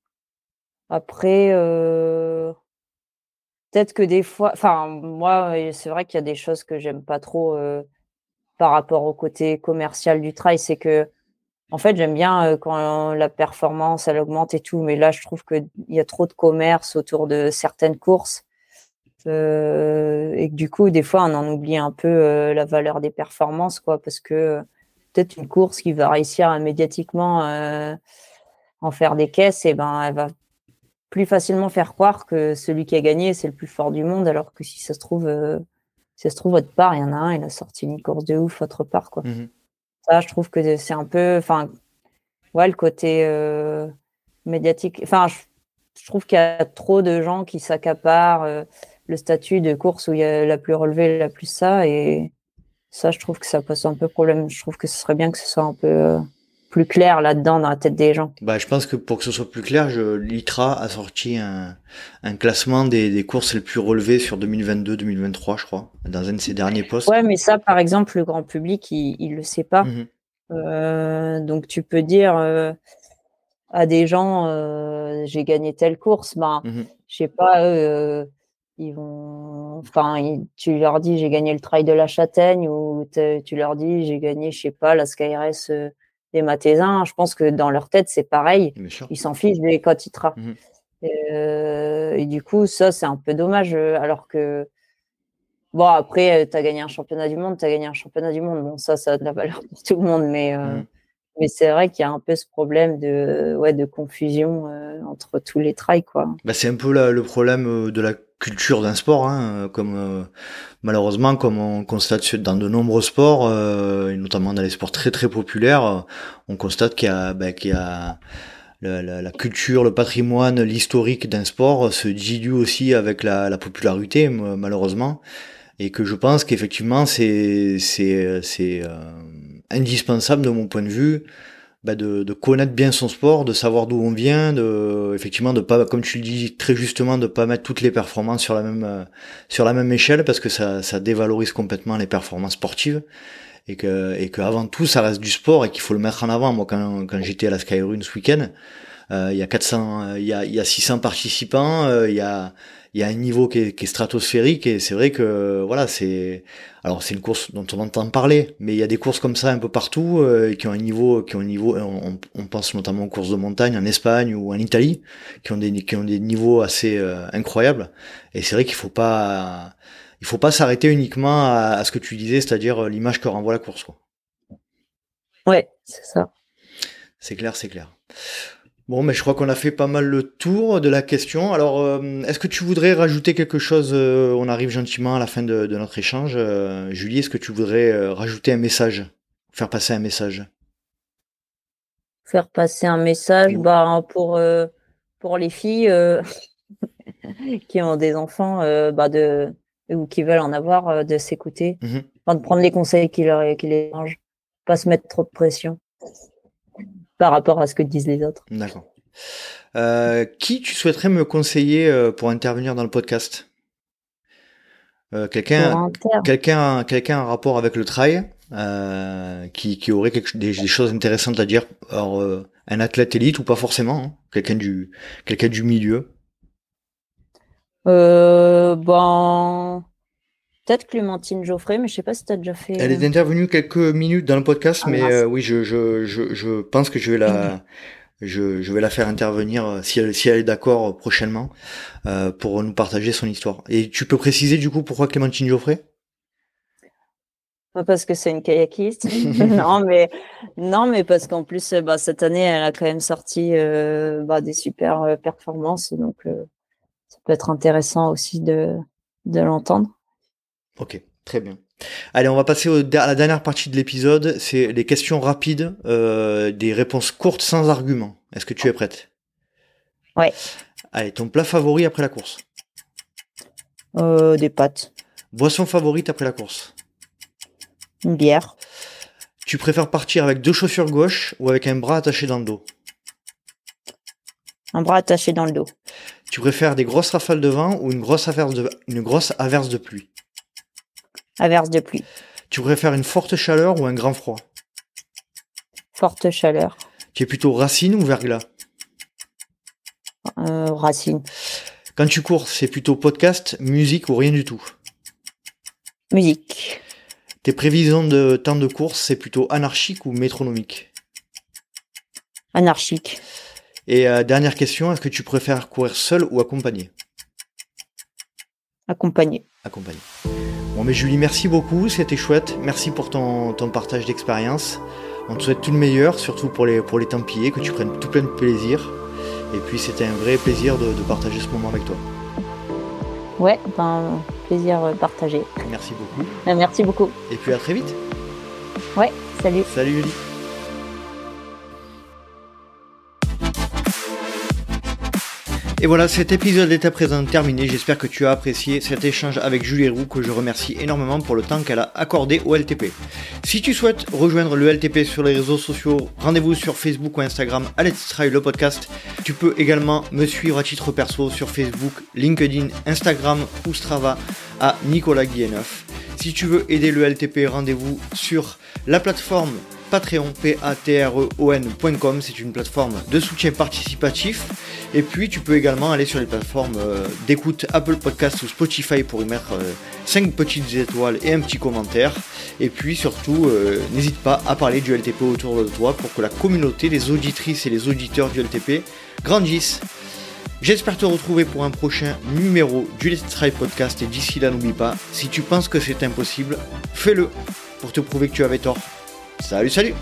Après, peut-être que des fois, enfin, moi, c'est vrai qu'il y a des choses que j'aime pas trop par rapport au côté commercial du trail, c'est que en fait, j'aime bien euh, quand la performance elle augmente et tout, mais là, je trouve qu'il y a trop de commerce autour de certaines courses euh, et que du coup, des fois, on en oublie un peu euh, la valeur des performances, quoi, parce que peut-être une course qui va réussir médiatiquement en faire des caisses, et ben, elle va plus facilement faire croire que celui qui a gagné c'est le plus fort du monde, alors que si ça se trouve si ça se trouve, autre part, il y en a un, il a sorti une course de ouf autre part. Quoi. Mmh ça, je trouve que c'est un peu. Enfin, ouais, le côté euh, médiatique. Enfin, je, trouve qu'il y a trop de gens qui s'accaparent euh, le statut de course où il y a la plus relevée, la plus ça. Et ça, je trouve que ça pose un peu problème. Je trouve que ce serait bien que ce soit un peu. Plus clair là-dedans dans la tête des gens. Bah, je pense que pour que ce soit plus clair, je, l'ITRA a sorti un, un classement des, des, courses les plus relevées sur 2022-2023, je crois, dans un de ses derniers posts. Ouais, mais ça, par exemple, le grand public, il, il le sait pas. Mhm. Euh, donc, tu peux dire euh, à des gens, euh, j'ai gagné telle course, mmh. je sais pas, ils vont, enfin, tu leur dis, j'ai gagné le trail de la Châtaigne, ou tu leur dis, j'ai gagné, je sais pas, la Skyrace des Mathésins, je pense que dans leur tête, c'est pareil. Ils s'en fichent des quotidiens. Mmh euh, et du coup, ça, c'est un peu dommage. Euh, alors que, bon, après, euh, tu as gagné un championnat du monde, tu as gagné un championnat du monde. Bon, ça, ça a de la valeur pour tout le monde. Mais, mmh mais c'est vrai qu'il y a un peu ce problème de, ouais, de confusion entre tous les trails. Quoi. Bah, c'est un peu le problème de la culture d'un sport, hein, comme euh, malheureusement comme on constate dans de nombreux sports, euh, et notamment dans les sports très très populaires, on constate qu'il y a, ben, qu'il y a la, culture, le patrimoine, l'historique d'un sport se dilue aussi avec la, la popularité, malheureusement, et que je pense qu'effectivement c'est c'est c'est euh, indispensable de mon point de vue bah de, de, connaître bien son sport, de savoir d'où on vient, de effectivement de pas, comme tu le dis très justement, de pas mettre toutes les performances sur la même euh, sur la même échelle parce que ça, ça dévalorise complètement les performances sportives et que et que avant tout ça reste du sport et qu'il faut le mettre en avant. Moi quand quand j'étais à la Skyrun ce week-end, euh, il y a 400, il y a y a 600 participants, euh, il y a il y a un niveau qui est, qui est stratosphérique et c'est vrai que voilà c'est alors c'est une course dont on entend parler mais il y a des courses comme ça un peu partout euh, qui ont un niveau qui ont un niveau on, on, pense notamment aux courses de montagne en Espagne ou en Italie qui ont des qui ont des niveaux assez euh, incroyables et c'est vrai qu'il faut pas il faut pas s'arrêter uniquement à, à, ce que tu disais c'est-à-dire euh, l'image que renvoie la course quoi. Ouais, c'est ça. C'est clair, c'est clair. Bon, mais je crois qu'on a fait pas mal le tour de la question. Alors, euh, est-ce que tu voudrais rajouter quelque chose euh, On arrive gentiment à la fin de, notre échange. Euh, Julie, est-ce que tu voudrais rajouter un message? Faire passer un message? Faire passer un message bah, pour, pour les filles. qui ont des enfants bah de, ou qui veulent en avoir, de s'écouter, mmh de prendre les conseils qui, leur, qui les pas se mettre trop de pression par rapport à ce que disent les autres. D'accord. qui tu souhaiterais me conseiller pour intervenir dans le podcast? Quelqu'un, quelqu'un, quelqu'un en rapport avec le trail euh, qui, qui aurait quelque, des, des, choses intéressantes à dire. Alors, euh, un athlète élite ou pas forcément, hein, quelqu'un du, quelqu'un du milieu? Euh, ben, peut-être Clémentine Geoffrey, mais je sais pas si tu as déjà fait. Elle est intervenue quelques minutes dans le podcast, ah, mais oui, je, je, je, je, pense que je vais la, je, je vais la faire intervenir si elle, si elle est d'accord prochainement pour nous partager son histoire. Et tu peux préciser du coup pourquoi Clémentine Geoffrey? Pas parce que c'est une kayakiste. non, mais non, mais parce qu'en plus, bah, cette année, elle a quand même sorti euh, bah, des super euh, performances, donc euh, ça peut être intéressant aussi de, de l'entendre. Ok, très bien. Allez, on va passer à la dernière partie de l'épisode. C'est les questions rapides, des réponses courtes sans argument. Est-ce que tu es prête? Ouais. Allez, ton plat favori après la course Des pâtes. Boisson favorite après la course une bière. Tu préfères partir avec deux chaussures gauches ou avec un bras attaché dans le dos? Un bras attaché dans le dos. Tu préfères des grosses rafales de vent ou une grosse averse de, une grosse averse de pluie? Averse de pluie. Tu préfères une forte chaleur ou un grand froid? Forte chaleur. Tu es plutôt racine ou verglas? Euh, Racine. Quand tu cours, c'est plutôt podcast, musique ou rien du tout? Musique. Tes prévisions de temps de course, c'est plutôt anarchique ou métronomique? Anarchique. Et euh, dernière question, est-ce que tu préfères courir seul ou accompagné? Accompagné. Accompagné. Bon mais Julie, merci beaucoup, c'était chouette. Merci pour ton, ton partage d'expérience. On te souhaite tout le meilleur, surtout pour les, pour les Templiers, que tu prennes tout plein de plaisir. Et puis c'était un vrai plaisir de, de partager ce moment avec toi. Ouais, ben, plaisir partagé. Merci beaucoup. Merci beaucoup. Et puis à très vite. Ouais, salut. Salut Julie. Et voilà, cet épisode est à présent terminé. J'espère que tu as apprécié cet échange avec Julie Roux, que je remercie énormément pour le temps qu'elle a accordé au LTP. Si tu souhaites rejoindre le LTP sur les réseaux sociaux, rendez-vous sur Facebook ou Instagram à Let's Try le podcast. Tu peux également me suivre à titre perso sur Facebook, LinkedIn, Instagram ou Strava à Nicolas Guilleneuf. Si tu veux aider le LTP, rendez-vous sur la plateforme Patreon, p a t r e c'est une plateforme de soutien participatif. Et puis tu peux également aller sur les plateformes euh, d'écoute Apple Podcast ou Spotify pour y mettre 5 euh, petites étoiles et un petit commentaire. Et puis surtout, euh, n'hésite pas à parler du LTP autour de toi pour que la communauté, les auditrices et les auditeurs du LTP grandissent. J'espère te retrouver pour un prochain numéro du Let's Try Podcast et d'ici là n'oublie pas, si tu penses que c'est impossible, fais-le pour te prouver que tu avais tort. Salut, salut.